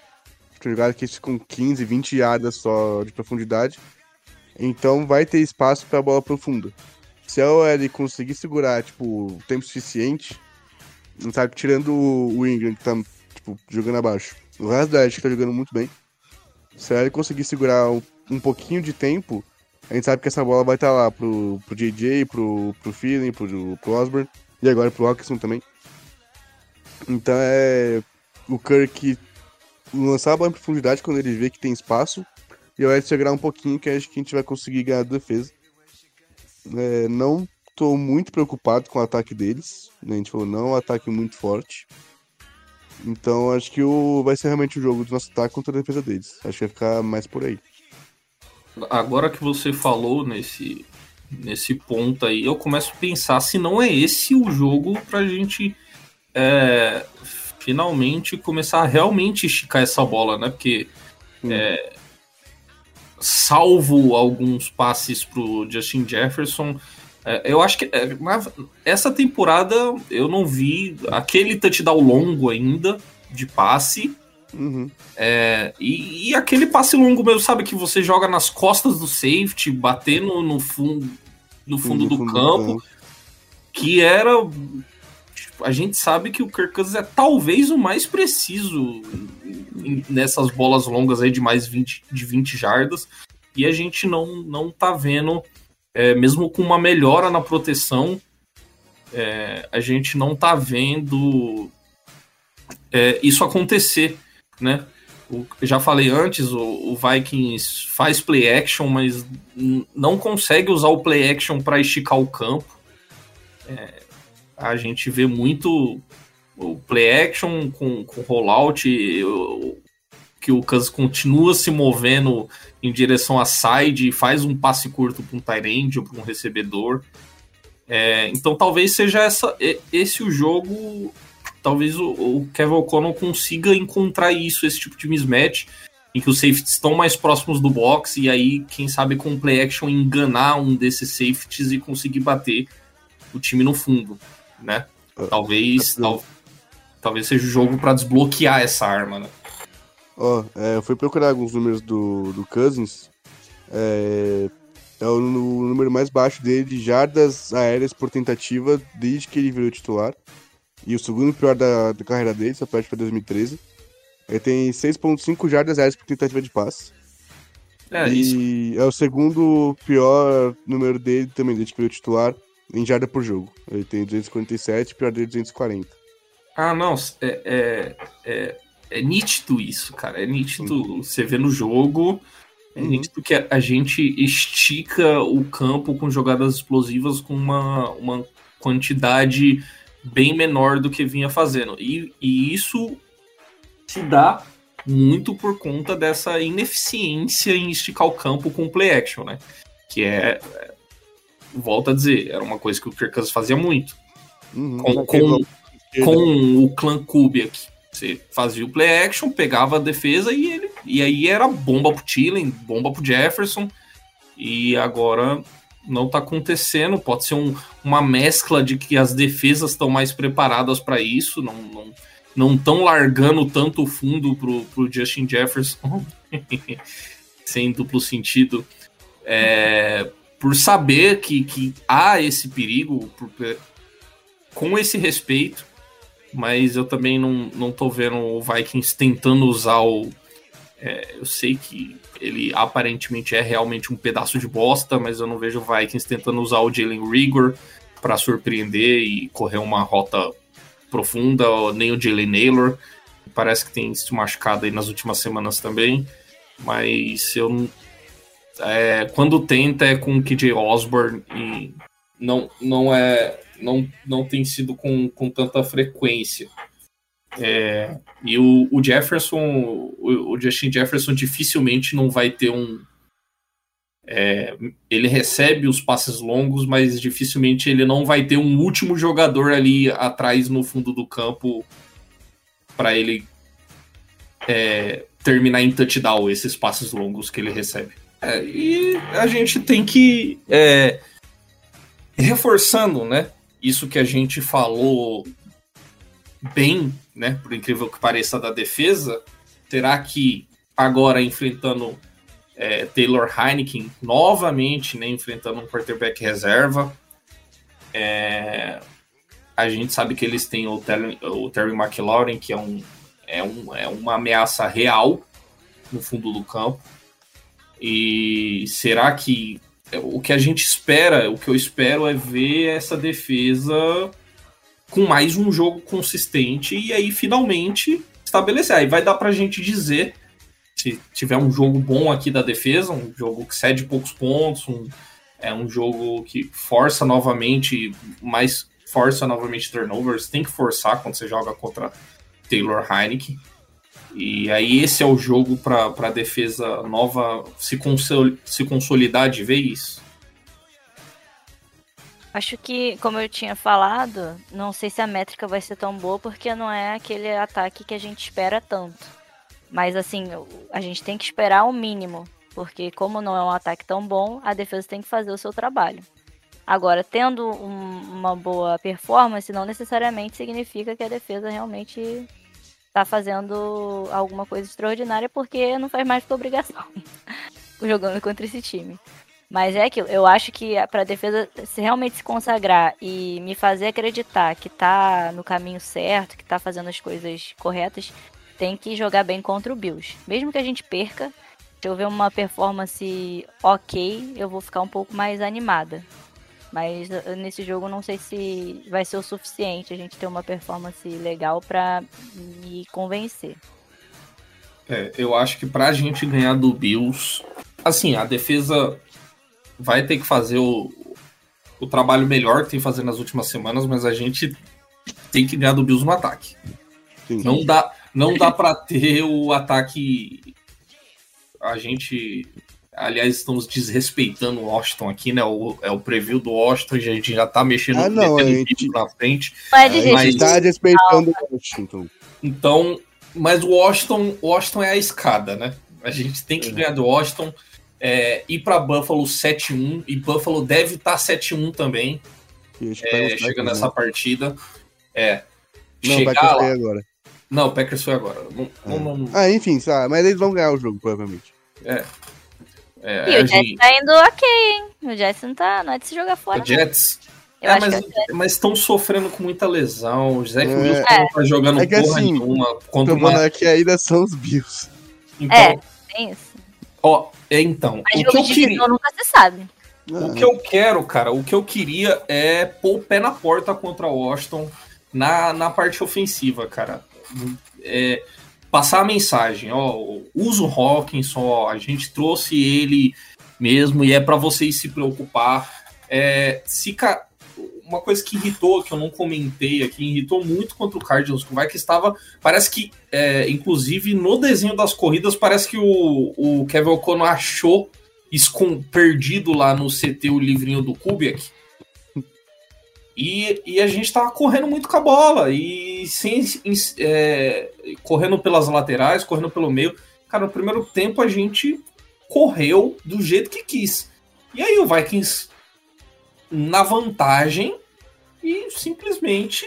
Tem jogadas que ficam 15, 20 yardas só de profundidade. Então vai ter espaço para a bola profunda. Se a OL conseguir segurar, tipo, tempo suficiente, não sabe, tirando o Ingram, que tá, tipo, jogando abaixo. O resto da Edge tá jogando muito bem. Se a OL conseguir segurar um, um, pouquinho de tempo, a gente sabe que essa bola vai estar tá lá pro, pro JJ, pro, pro Feeling, pro, pro Osborne, e agora pro Hawkinson também. Então é o Kirk lançar a bola em profundidade quando ele vê que tem espaço, e o Ed segurar um pouquinho, que acho que a gente vai conseguir ganhar a defesa. É, não tô muito preocupado com o ataque deles. Né? A gente falou, não é um ataque muito forte. Então acho que o, vai ser realmente o jogo do nosso ataque contra a defesa deles. Acho que vai ficar mais por aí. Agora que você falou nesse, nesse ponto aí, eu começo a pensar se não é esse o jogo pra gente é, finalmente começar a realmente esticar essa bola, né? Porque é, salvo alguns passes pro Justin Jefferson, é, eu acho que é, essa temporada eu não vi aquele touchdown longo ainda de passe. Uhum. É, e, e, aquele passe longo mesmo, sabe? Que você joga nas costas do safety, batendo no fundo, no fundo, no do, fundo campo, do campo, que era a gente sabe que o Kirk Cousins é talvez o mais preciso nessas bolas longas aí de mais 20, de 20 jardas. E a gente não, não tá vendo, é, mesmo com uma melhora na proteção, é, a gente não tá vendo é, isso acontecer, né? O, já falei antes, o, o, Vikings faz play action, mas não consegue usar o play action para esticar o campo. É, a gente vê muito o play action com, com rollout, que o Kansas continua se movendo em direção à side, faz um passe curto para um tight ou para um recebedor. É, então talvez seja essa, esse o jogo. Talvez o, o Kevin O'Connell consiga encontrar isso, esse tipo de mismatch, em que os safeties estão mais próximos do box, e aí, quem sabe, com play action enganar um desses safeties e conseguir bater o time no fundo né? Ah, talvez, tal, talvez seja o jogo para desbloquear essa arma, né? Ó, oh, é, eu fui procurar alguns números do, do Cousins. É, é o, o, número mais baixo dele de jardas aéreas por tentativa desde que ele virou titular. E o segundo pior da, da carreira dele, só perde para 2013. Ele tem 6.5 jardas aéreas por tentativa de passe. É, e isso. é o segundo pior número dele também, desde que titular em jarda por jogo. Ele tem 247, pior dele 240. Ah, não, é, é, é, é nítido isso, cara. É nítido. Você vê no jogo, é uhum. nítido que a gente estica o campo com jogadas explosivas com uma, uma quantidade bem menor do que vinha fazendo. E, e isso se dá muito por conta dessa ineficiência em esticar o campo com play action, né? Que é volto a dizer, era uma coisa que o Kirk Cousins fazia muito. Uhum, com, com, com, o clã Kubiak. Você fazia o play action, pegava a defesa e ele. E aí era bomba pro Tillen, bomba pro Jefferson. E agora não tá acontecendo. Pode ser um, uma mescla de que as defesas estão mais preparadas para isso, não não não estão largando tanto o fundo pro, pro Justin Jefferson, sem duplo sentido. É, por saber que, que há esse perigo, por, com esse respeito, mas eu também não, não tô vendo o Vikings tentando usar o. É, eu sei que ele aparentemente é realmente um pedaço de bosta, mas eu não vejo o Vikings tentando usar o Jalen Rigor para surpreender e correr uma rota profunda, nem o Jalen Naylor. Parece que tem se machucado aí nas últimas semanas também, mas eu é, quando tenta é com o KJ Osborne e não, não é não, não tem sido com, com tanta frequência. É, e o, o Jefferson, o, o, Justin Jefferson dificilmente não vai ter um. É, ele recebe os passes longos, mas dificilmente ele não vai ter um último jogador ali atrás no fundo do campo para ele é, terminar em touchdown esses passes longos que ele recebe. É, e a gente tem que é, reforçando, né? Isso que a gente falou bem, né? Por incrível que pareça da defesa, será que agora enfrentando é, Taylor Heineken novamente, né? Enfrentando um quarterback reserva, é, a gente sabe que eles têm o Terry, o Terry McLaurin, que é, um, é, um, é uma ameaça real no fundo do campo. E será que o que a gente espera, o que eu espero é ver essa defesa com mais um jogo consistente e aí finalmente estabelecer. Aí vai dar pra gente dizer se tiver um jogo bom aqui da defesa, um jogo que cede poucos pontos, um, é um jogo que força novamente, mais força novamente turnovers, tem que forçar quando você joga contra Taylor Heineken. E aí esse é o jogo para a defesa nova se, consol se consolidar de vez? Acho que, como eu tinha falado, não sei se a métrica vai ser tão boa porque não é aquele ataque que a gente espera tanto. Mas assim, a gente tem que esperar o mínimo, porque como não é um ataque tão bom, a defesa tem que fazer o seu trabalho. Agora, tendo um, uma boa performance, não necessariamente significa que a defesa realmente tá fazendo alguma coisa extraordinária porque não faz mais que obrigação jogando contra esse time. Mas é aquilo, eu acho que para a defesa se realmente se consagrar e me fazer acreditar que tá no caminho certo, que tá fazendo as coisas corretas, tem que jogar bem contra o Bills. Mesmo que a gente perca, se eu ver uma performance ok, eu vou ficar um pouco mais animada. Mas uh, nesse jogo não sei se vai ser o suficiente a gente ter uma performance legal para me convencer. É, eu acho que pra gente ganhar do Bills, assim, a defesa vai ter que fazer o, o trabalho melhor que tem fazendo nas últimas semanas, mas a gente tem que ganhar do Bills no ataque. Sim. Não dá, não dá para ter o ataque. A gente Aliás, estamos desrespeitando o Washington aqui, né? O, é o preview do Washington, a gente já tá mexendo ah, não, a gente... na frente. a gente tá desrespeitando o Washington. Então, mas o Washington, Washington é a escada, né? A gente tem que é. ganhar do Washington, é, ir para Buffalo 7-1, e Buffalo deve estar tá 7-1 também. É, chega nessa né? partida. É. Não, chegar Packers lá... foi agora. Não, o Packers foi agora. Não, é. não, não... Ah, enfim, sabe, mas eles vão ganhar o jogo, provavelmente. É. É, e o Jets gente... tá indo ok, hein? O Jets não tá. Não é de se jogar fora. O Jets. É, mas, estão sofrendo com muita lesão. O Zach é, Wilson não tá jogando é que, porra assim, nenhuma. Contra o uma... é que ainda são os Bills. Então, é, tem isso. Ó, é, então. Mas o que eu queria... nunca se sabe. O que eu quero, cara, o que eu queria é pôr o pé na porta contra o Washington na, na parte ofensiva, cara. É, passar a mensagem, ó, usa o Hawkinson, ó, a gente trouxe ele mesmo e é para vocês se preocupar. É, se ca... Uma coisa que irritou, que eu não comentei aqui, irritou muito contra o Cardinals, que vai que estava, parece que, é, inclusive no desenho das corridas, parece que o, o Kevin O'Connor achou escond... perdido lá no CT o livrinho do Kubiak, e, e a gente tava correndo muito com a bola. E sem, é, correndo pelas laterais, correndo pelo meio. Cara, no primeiro tempo a gente correu do jeito que quis. E aí o Vikings na vantagem e simplesmente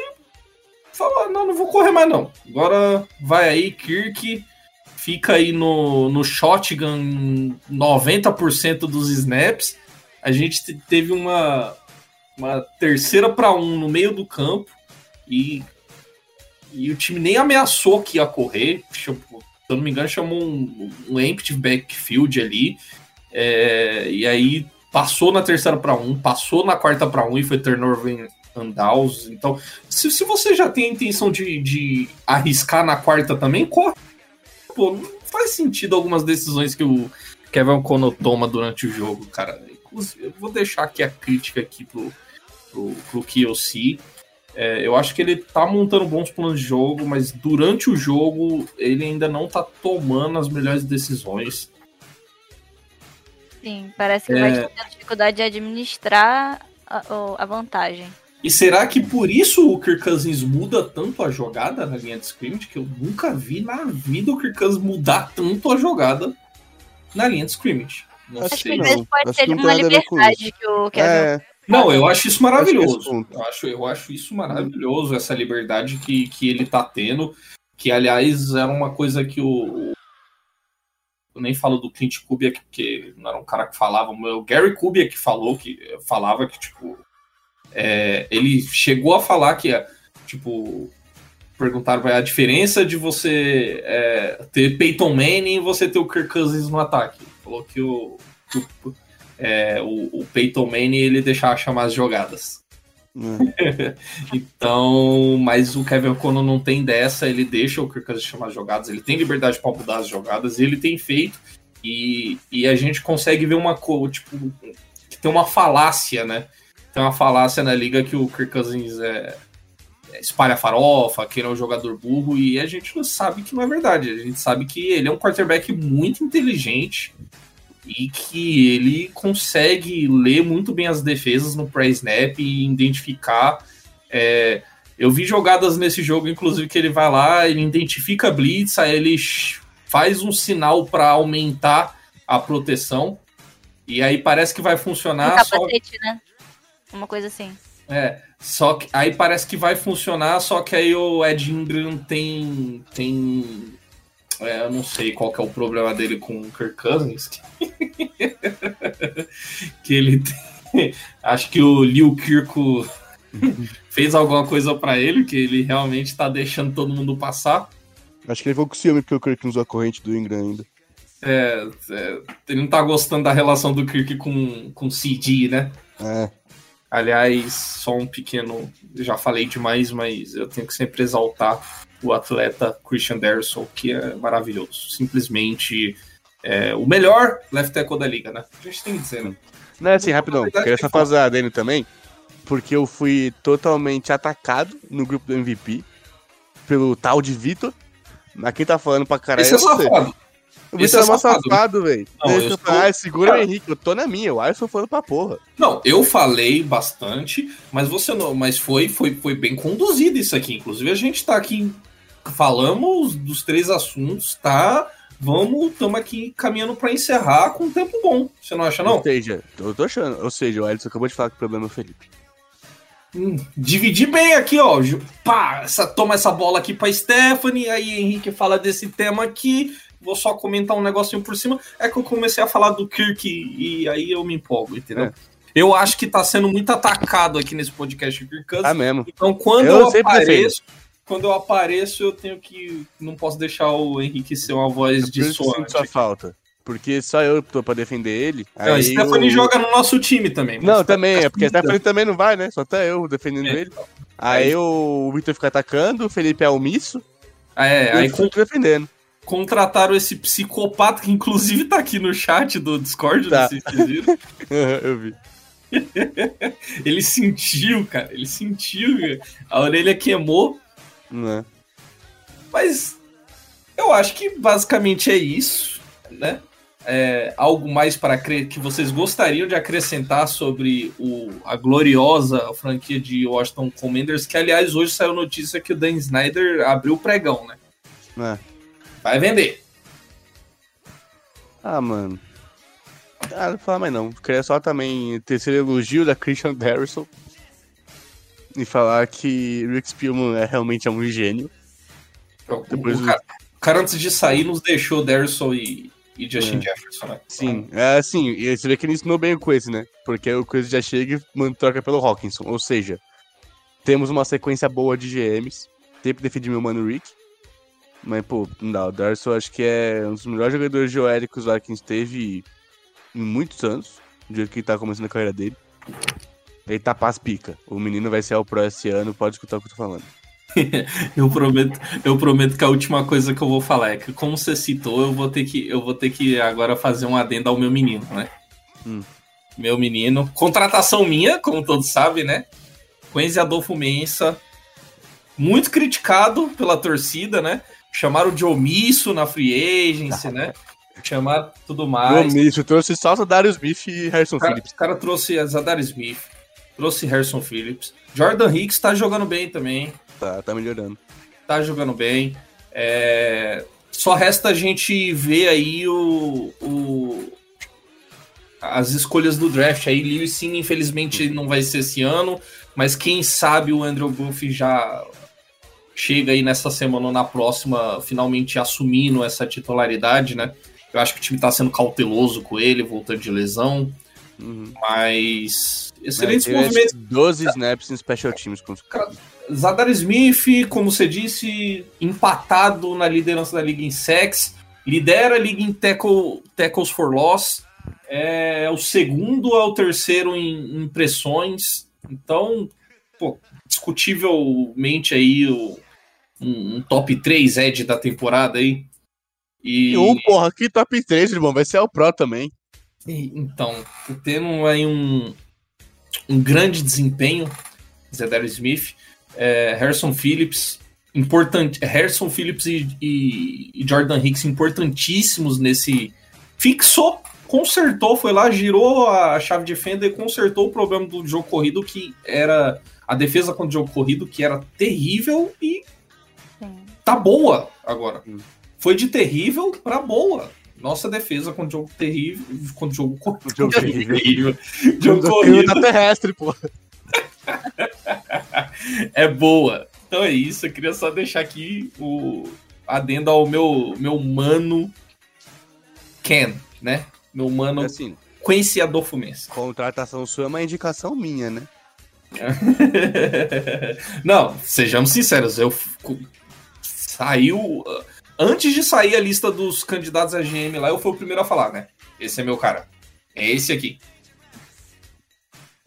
falou: não, não vou correr mais não. Agora vai aí, Kirk, fica aí no, no shotgun 90% dos snaps. A gente teve uma, uma terceira para um no meio do campo e, e o time nem ameaçou que ia correr. se eu não me engano, chamou um, um empty backfield ali. É, e aí passou na terceira para um, passou na quarta para um e foi turnover em downs. Então, se, se você já tem a intenção de, de arriscar na quarta também, corre. Pô, não faz sentido algumas decisões que o Kevin O'Connell toma durante o jogo, cara. Eu vou deixar aqui a crítica aqui pro, pro, pro KLC. É, eu acho que ele tá montando bons planos de jogo, mas durante o jogo ele ainda não tá tomando as melhores decisões. Sim, parece que é... vai ter dificuldade de administrar a, a, vantagem. E será que por isso o Kirk Cousins muda tanto a jogada na linha de scrimmage? Que eu nunca vi na vida o Kirk Cousins mudar tanto a jogada na linha de scrimmage. Não acho sei. que às vezes pode Acho ser que não uma liberdade que o Kevin É, Não, eu acho isso maravilhoso. Acho Eu acho, eu acho isso maravilhoso, essa liberdade que, que ele tá tendo. Que, aliás, era uma coisa que o. Eu nem falo do Clint Kubiak, porque não era um cara que falava. O Gary Kubiak falou que falava que, tipo. é, ele chegou a falar que, tipo. Perguntaram a diferença de você é, ter Peyton Manning e você ter o Kirk Cousins no ataque. Falou que o, que o, é, o, o Peyton Manning ele deixava chamar as jogadas. Então, mas o Kevin O'Connor não tem dessa, ele deixa o Kirk Cousins chamar as jogadas, ele tem liberdade para mudar as jogadas, ele tem feito, e, e a gente consegue ver uma coisa, tipo, que tem uma falácia, né? Tem uma falácia na liga que o Kirk Cousins é, é, espalha farofa, que ele é um jogador burro, e a gente sabe que não é verdade. A gente sabe que ele é um quarterback muito inteligente e que ele consegue ler muito bem as defesas no pré-snap e identificar. é, eu vi jogadas nesse jogo, inclusive, que ele vai lá, ele identifica a blitz, aí ele faz um sinal para aumentar a proteção. E aí parece que vai Um funcionar, só, capacete, né? Uma coisa assim. é, só que aí parece que vai funcionar, só que aí o Ed Ingram tem. tem é, eu não sei qual que é o problema dele com o Kirk Cousins. que ele tem, Acho que o Liu Kirko fez alguma coisa pra ele, que ele realmente tá deixando todo mundo passar. Acho que ele ficou com ciúme porque o Kirk não usou a corrente do Ingram ainda. É, é, ele não tá gostando da relação do Kirk com, com o CD, né? É, Aliás, só um pequeno. Já falei demais, mas eu tenho que sempre exaltar o atleta Christian Derrisson, que é maravilhoso. Simplesmente é, o melhor left tackle da liga, né? A gente tem que dizer, né? Não é assim, rapidão. Queria só fazer a adendo também, porque eu fui totalmente atacado no grupo do MVP pelo tal de Vitor. Mas quem tá falando pra caralho Esse é você. safado. O Vitor é é safado. velho. Sou- falar, segura Cara. o Henrique, eu tô na minha, o Alisson falando pra porra. Não, eu falei bastante, mas você não. Mas foi, foi, foi bem conduzido isso aqui. Inclusive, a gente tá aqui. Falamos dos três assuntos, tá? Vamos, estamos aqui caminhando pra encerrar com um tempo bom. Você não acha, não? Ou seja, eu tô achando. Ou seja, o Alisson acabou de falar que o problema é o Felipe. Hum, dividir bem aqui, ó. Pá, essa, toma essa bola aqui pra Stephanie, aí Henrique fala desse tema aqui. Vou só comentar um negocinho por cima. É que eu comecei a falar do Kirk e aí eu me empolgo, entendeu? É. Eu acho que tá sendo muito atacado aqui nesse podcast Kirk Cousins. Ah, mesmo. Então, quando Eu eu, apareço, quando eu apareço, eu tenho que. Não posso deixar o Henrique ser uma voz É eu sinto dissoante. sua falta. Porque só eu tô pra defender ele. Não, aí Stephanie eu- joga no nosso time também. Não, mas- também, é porque a Stephanie também não vai, né? Só tá eu defendendo É. ele. Aí o Victor fica atacando, o Felipe é omisso, É, e aí eu fico defendendo. contrataram esse psicopata que inclusive tá aqui no chat do Discord, Tá. se vocês viram. eu vi. Ele sentiu, cara, ele sentiu, cara. a orelha queimou, Né? mas eu acho que basicamente é isso, né? É, algo mais para crer que vocês gostariam de acrescentar sobre o, a gloriosa franquia de Washington Commanders, que aliás hoje saiu notícia que o Dan Snyder abriu o pregão, né? né? Vai vender. Ah, mano. Ah, não vou falar mais não. Queria só também terceiro elogio da Christian Harrison. E falar que Rick Spielman é realmente é um gênio. O, Depois o cara, o cara, antes de sair nos deixou Derrisson e, e Justin É. Jefferson, né? Sim, é assim, e você vê que ele ensinou bem o Coisa, né? Porque o Coisa já chega e manda troca pelo Hawkinson. Ou seja, temos uma sequência boa de GMs. Sempre defendi meu mano Rick. Mas, pô, não dá. O Darcy eu acho que é um dos melhores jogadores geoéricos lá que a gente teve em muitos anos. Do jeito que ele tá começando a carreira dele. Tá paz pica. O menino vai ser o pro esse ano, pode escutar o que eu tô falando. Eu prometo, eu prometo que a última coisa que eu vou falar é que, como você citou, eu vou ter que, eu vou ter que agora fazer um adendo ao meu menino, né? Hum. Meu menino. Contratação minha, como todos sabem, né? Quenzi Adolfo Mensa. Muito criticado pela torcida, né? Chamaram de omisso na free agency, né? Chamaram tudo mais. O Micho trouxe só o Darius Smith e Harrison O cara, Phillips. o cara trouxe a Zadar Smith, trouxe Harrison Phillips. Jordan Hicks tá jogando bem também. Tá, tá melhorando. Tá jogando bem. É, Só resta a gente ver aí o, o... as escolhas do draft. Aí Lewis sim, infelizmente, não vai ser esse ano. Mas quem sabe o Andrew Booth já chega aí nessa semana ou na próxima, finalmente assumindo essa titularidade, né? Eu acho que o time tá sendo cauteloso com ele, voltando de lesão. Uhum. Mas. Excelentes Mas movimentos. que 12 snaps em special teams com os caras. Zadar Smith, como você disse, empatado na liderança da liga em sacks, lidera a liga em tackle, tackles for loss, é o segundo ao terceiro em impressões. Então, pô, discutivelmente aí o, um, um top 3 edge da temporada aí. E, um, porra, aqui top 3, irmão. Vai ser o Pro também. Então, tendo aí um, um grande desempenho, Zadar Smith, é, Harrison Phillips, importante, Harrison Phillips e, e- e Jordan Hicks importantíssimos nesse. Fixou, consertou, foi lá, girou a chave de fenda e consertou o problema do jogo corrido, que era a defesa contra o jogo corrido, que era terrível e Sim. tá boa agora. Hum. Foi de terrível pra boa. Nossa defesa contra o jogo terrível. Contra o jogo corrido. Jogo terrível. Jogo corrido terrestre, porra. é boa. Então é isso. Eu queria só deixar aqui o adendo ao meu, meu mano Ken, né? Meu mano Assim, Quincy Adolfo Mendes. contratação sua é uma indicação minha, né? Não, sejamos sinceros, eu saiu antes de sair a lista dos candidatos a GM lá, eu fui o primeiro a falar, né? Esse é meu cara. É esse aqui.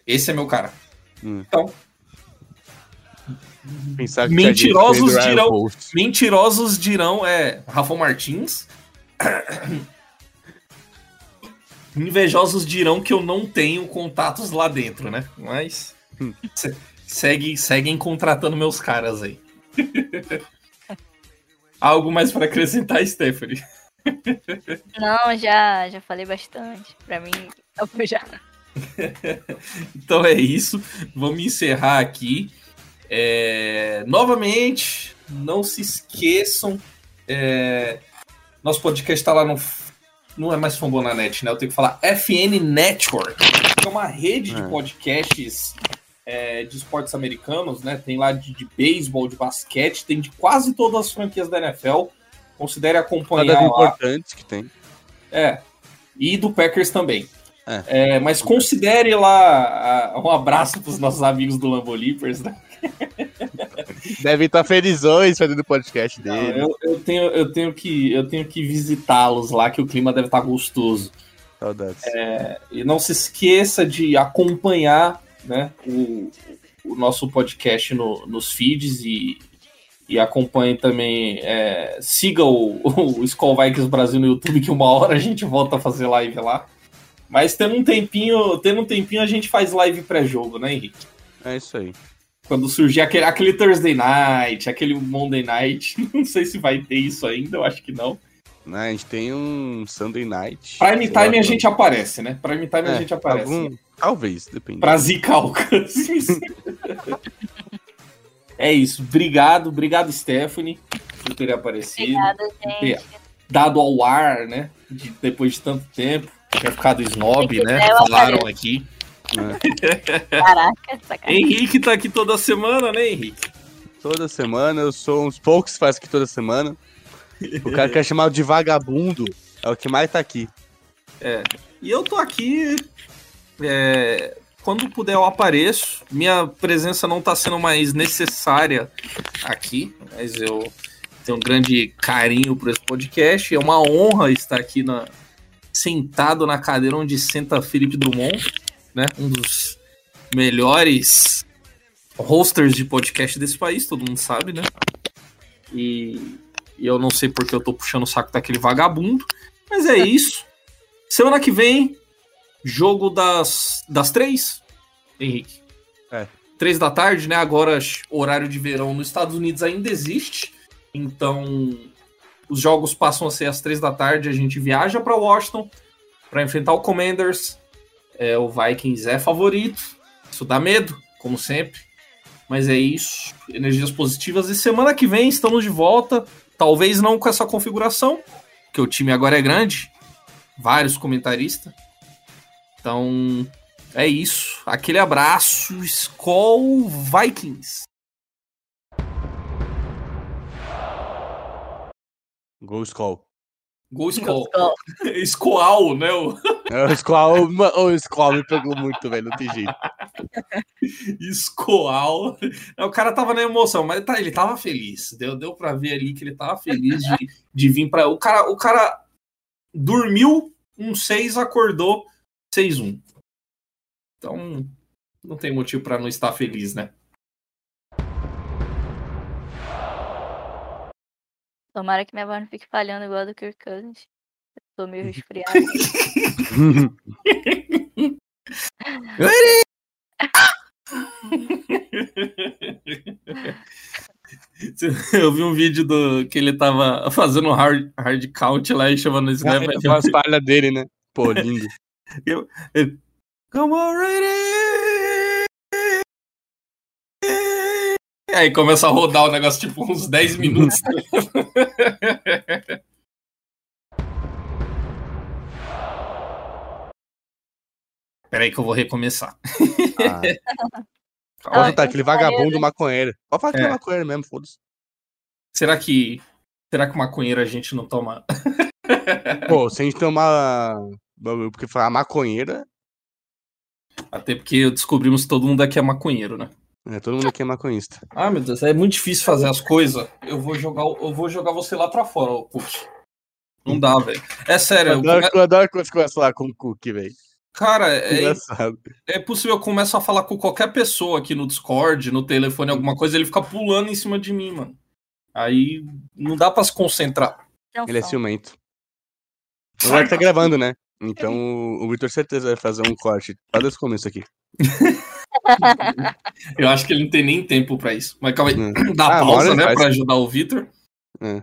Esse é meu cara. Hum. Então, Pensar que Mentirosos dirão- Post. mentirosos dirão é Rafa Martins. Invejosos dirão que eu não tenho contatos lá dentro, né? Mas Hum. se- segue, seguem contratando meus caras aí. Algo mais para acrescentar, Stephanie? Não, já, já falei bastante. Pra mim, eu já. Então é isso. Vamos encerrar aqui. É, Novamente, não se esqueçam. é, Nosso podcast está lá no. Não é mais Fambonanet, né? Eu tenho que falar FN Network, que é uma rede de É. podcasts é, de esportes americanos, né? Tem lá de, de beisebol, de basquete, tem de quase todas as franquias da NFL. Considere acompanhar lá. importantes que tem. É. E do Packers também. É. É, mas considere lá um abraço para os nossos amigos do Lambolipers, né? Devem estar felizões fazendo o podcast Não, dele. eu, eu tenho, eu tenho que, eu tenho que visitá-los lá, que o clima deve estar gostoso. Saudades. E não se esqueça de acompanhar né, o, o nosso podcast no- nos feeds e, e acompanhe também. é, siga o, o Skull Vikings Brasil no YouTube, que uma hora a gente volta a fazer live lá. Mas tendo um tempinho, tendo um tempinho, a gente faz live pré-jogo, né, Henrique? É isso aí. Quando surgir aquele, aquele Thursday Night, aquele Monday Night. Não sei se vai ter isso ainda, eu acho que não. Né, a gente tem um Sunday Night. Prime Time a gente aparece, né? Prime Time a é, gente aparece. algum- Talvez, depende. Pra zicar o Cousins. é isso. Obrigado, obrigado, Stephanie, por ter aparecido. Obrigada, gente. Dado ao ar, né? de- depois de tanto tempo. Tinha ficado snob, né? Falaram apareço. aqui. Caraca, sacanagem. Henrique tá aqui toda semana, né, Henrique? Toda semana, eu sou uns poucos que faz aqui toda semana. O cara que é chamado de vagabundo é o que mais tá aqui. E eu tô aqui. É, quando puder, eu apareço. Minha presença não tá sendo mais necessária aqui, mas eu tenho um grande carinho por esse podcast. É uma honra estar aqui na- sentado na cadeira onde senta Felipe Drummond, né? Um dos melhores hosters de podcast desse país, todo mundo sabe, né? E, e eu não sei porque eu tô puxando o saco daquele vagabundo, mas é isso. Semana que vem, jogo das, das três, Henrique. É. Três da tarde, né? Agora, horário de verão nos Estados Unidos ainda existe. Então, os jogos passam a ser às três da tarde. A gente viaja para Washington para enfrentar o Commanders. É, o Vikings é favorito. Isso dá medo, como sempre. Mas é isso. Energias positivas. E semana que vem estamos de volta. Talvez não com essa configuração, que o time agora é grande. Vários comentaristas. Então, é isso. Aquele abraço. Skol Vikings. Gol Skol. Gol Skol. Skoal, né? O... É, o Skol, o Skol me pegou muito, velho. Não tem jeito. Skoal. O cara tava na emoção, mas tá, ele tava feliz. Deu, deu pra ver ali que ele tava feliz de, de vir pra. O cara, o cara dormiu um 6, acordou 6-1. Então, não tem motivo para não estar feliz, né? Tomara que minha voz não fique falhando igual a do Kirk Cousins. Eu tô meio resfriado. Eu vi um vídeo do que ele tava fazendo um hard, hard count lá e chamando esse cara. É, uma falha dele, né? Pô, lindo. Eu, ele, Come on, ready! Aí começa a rodar o negócio tipo uns 10 minutos. Peraí que eu vou recomeçar. Ah. Pode tá, aquele vagabundo maconheiro. Pode falar que é, é maconheiro mesmo, foda-se. Será que. Será que maconheiro a gente não toma? Pô, se a gente tomar. Porque falar maconheira. Até porque descobrimos que todo mundo aqui é maconheiro, né? É, todo mundo aqui é maconhista. Ah, meu Deus, é muito difícil fazer as coisas. Eu vou jogar, eu vou jogar você lá pra fora, o Cook. Não dá, velho. É sério. Eu adoro, eu adoro quando você começa a falar com o Cook, velho. Cara, é, é possível eu começo a falar com qualquer pessoa aqui no Discord, no telefone, alguma coisa, ele fica pulando em cima de mim, mano. Aí não dá pra se concentrar. Ele é ciumento. Agora tá gravando, né? Então o Victor certeza vai fazer um corte. Olha esse começo aqui. eu acho que ele não tem nem tempo pra isso. Mas calma aí, hum. dá ah, pausa, né? Faz... Pra ajudar o Victor. É.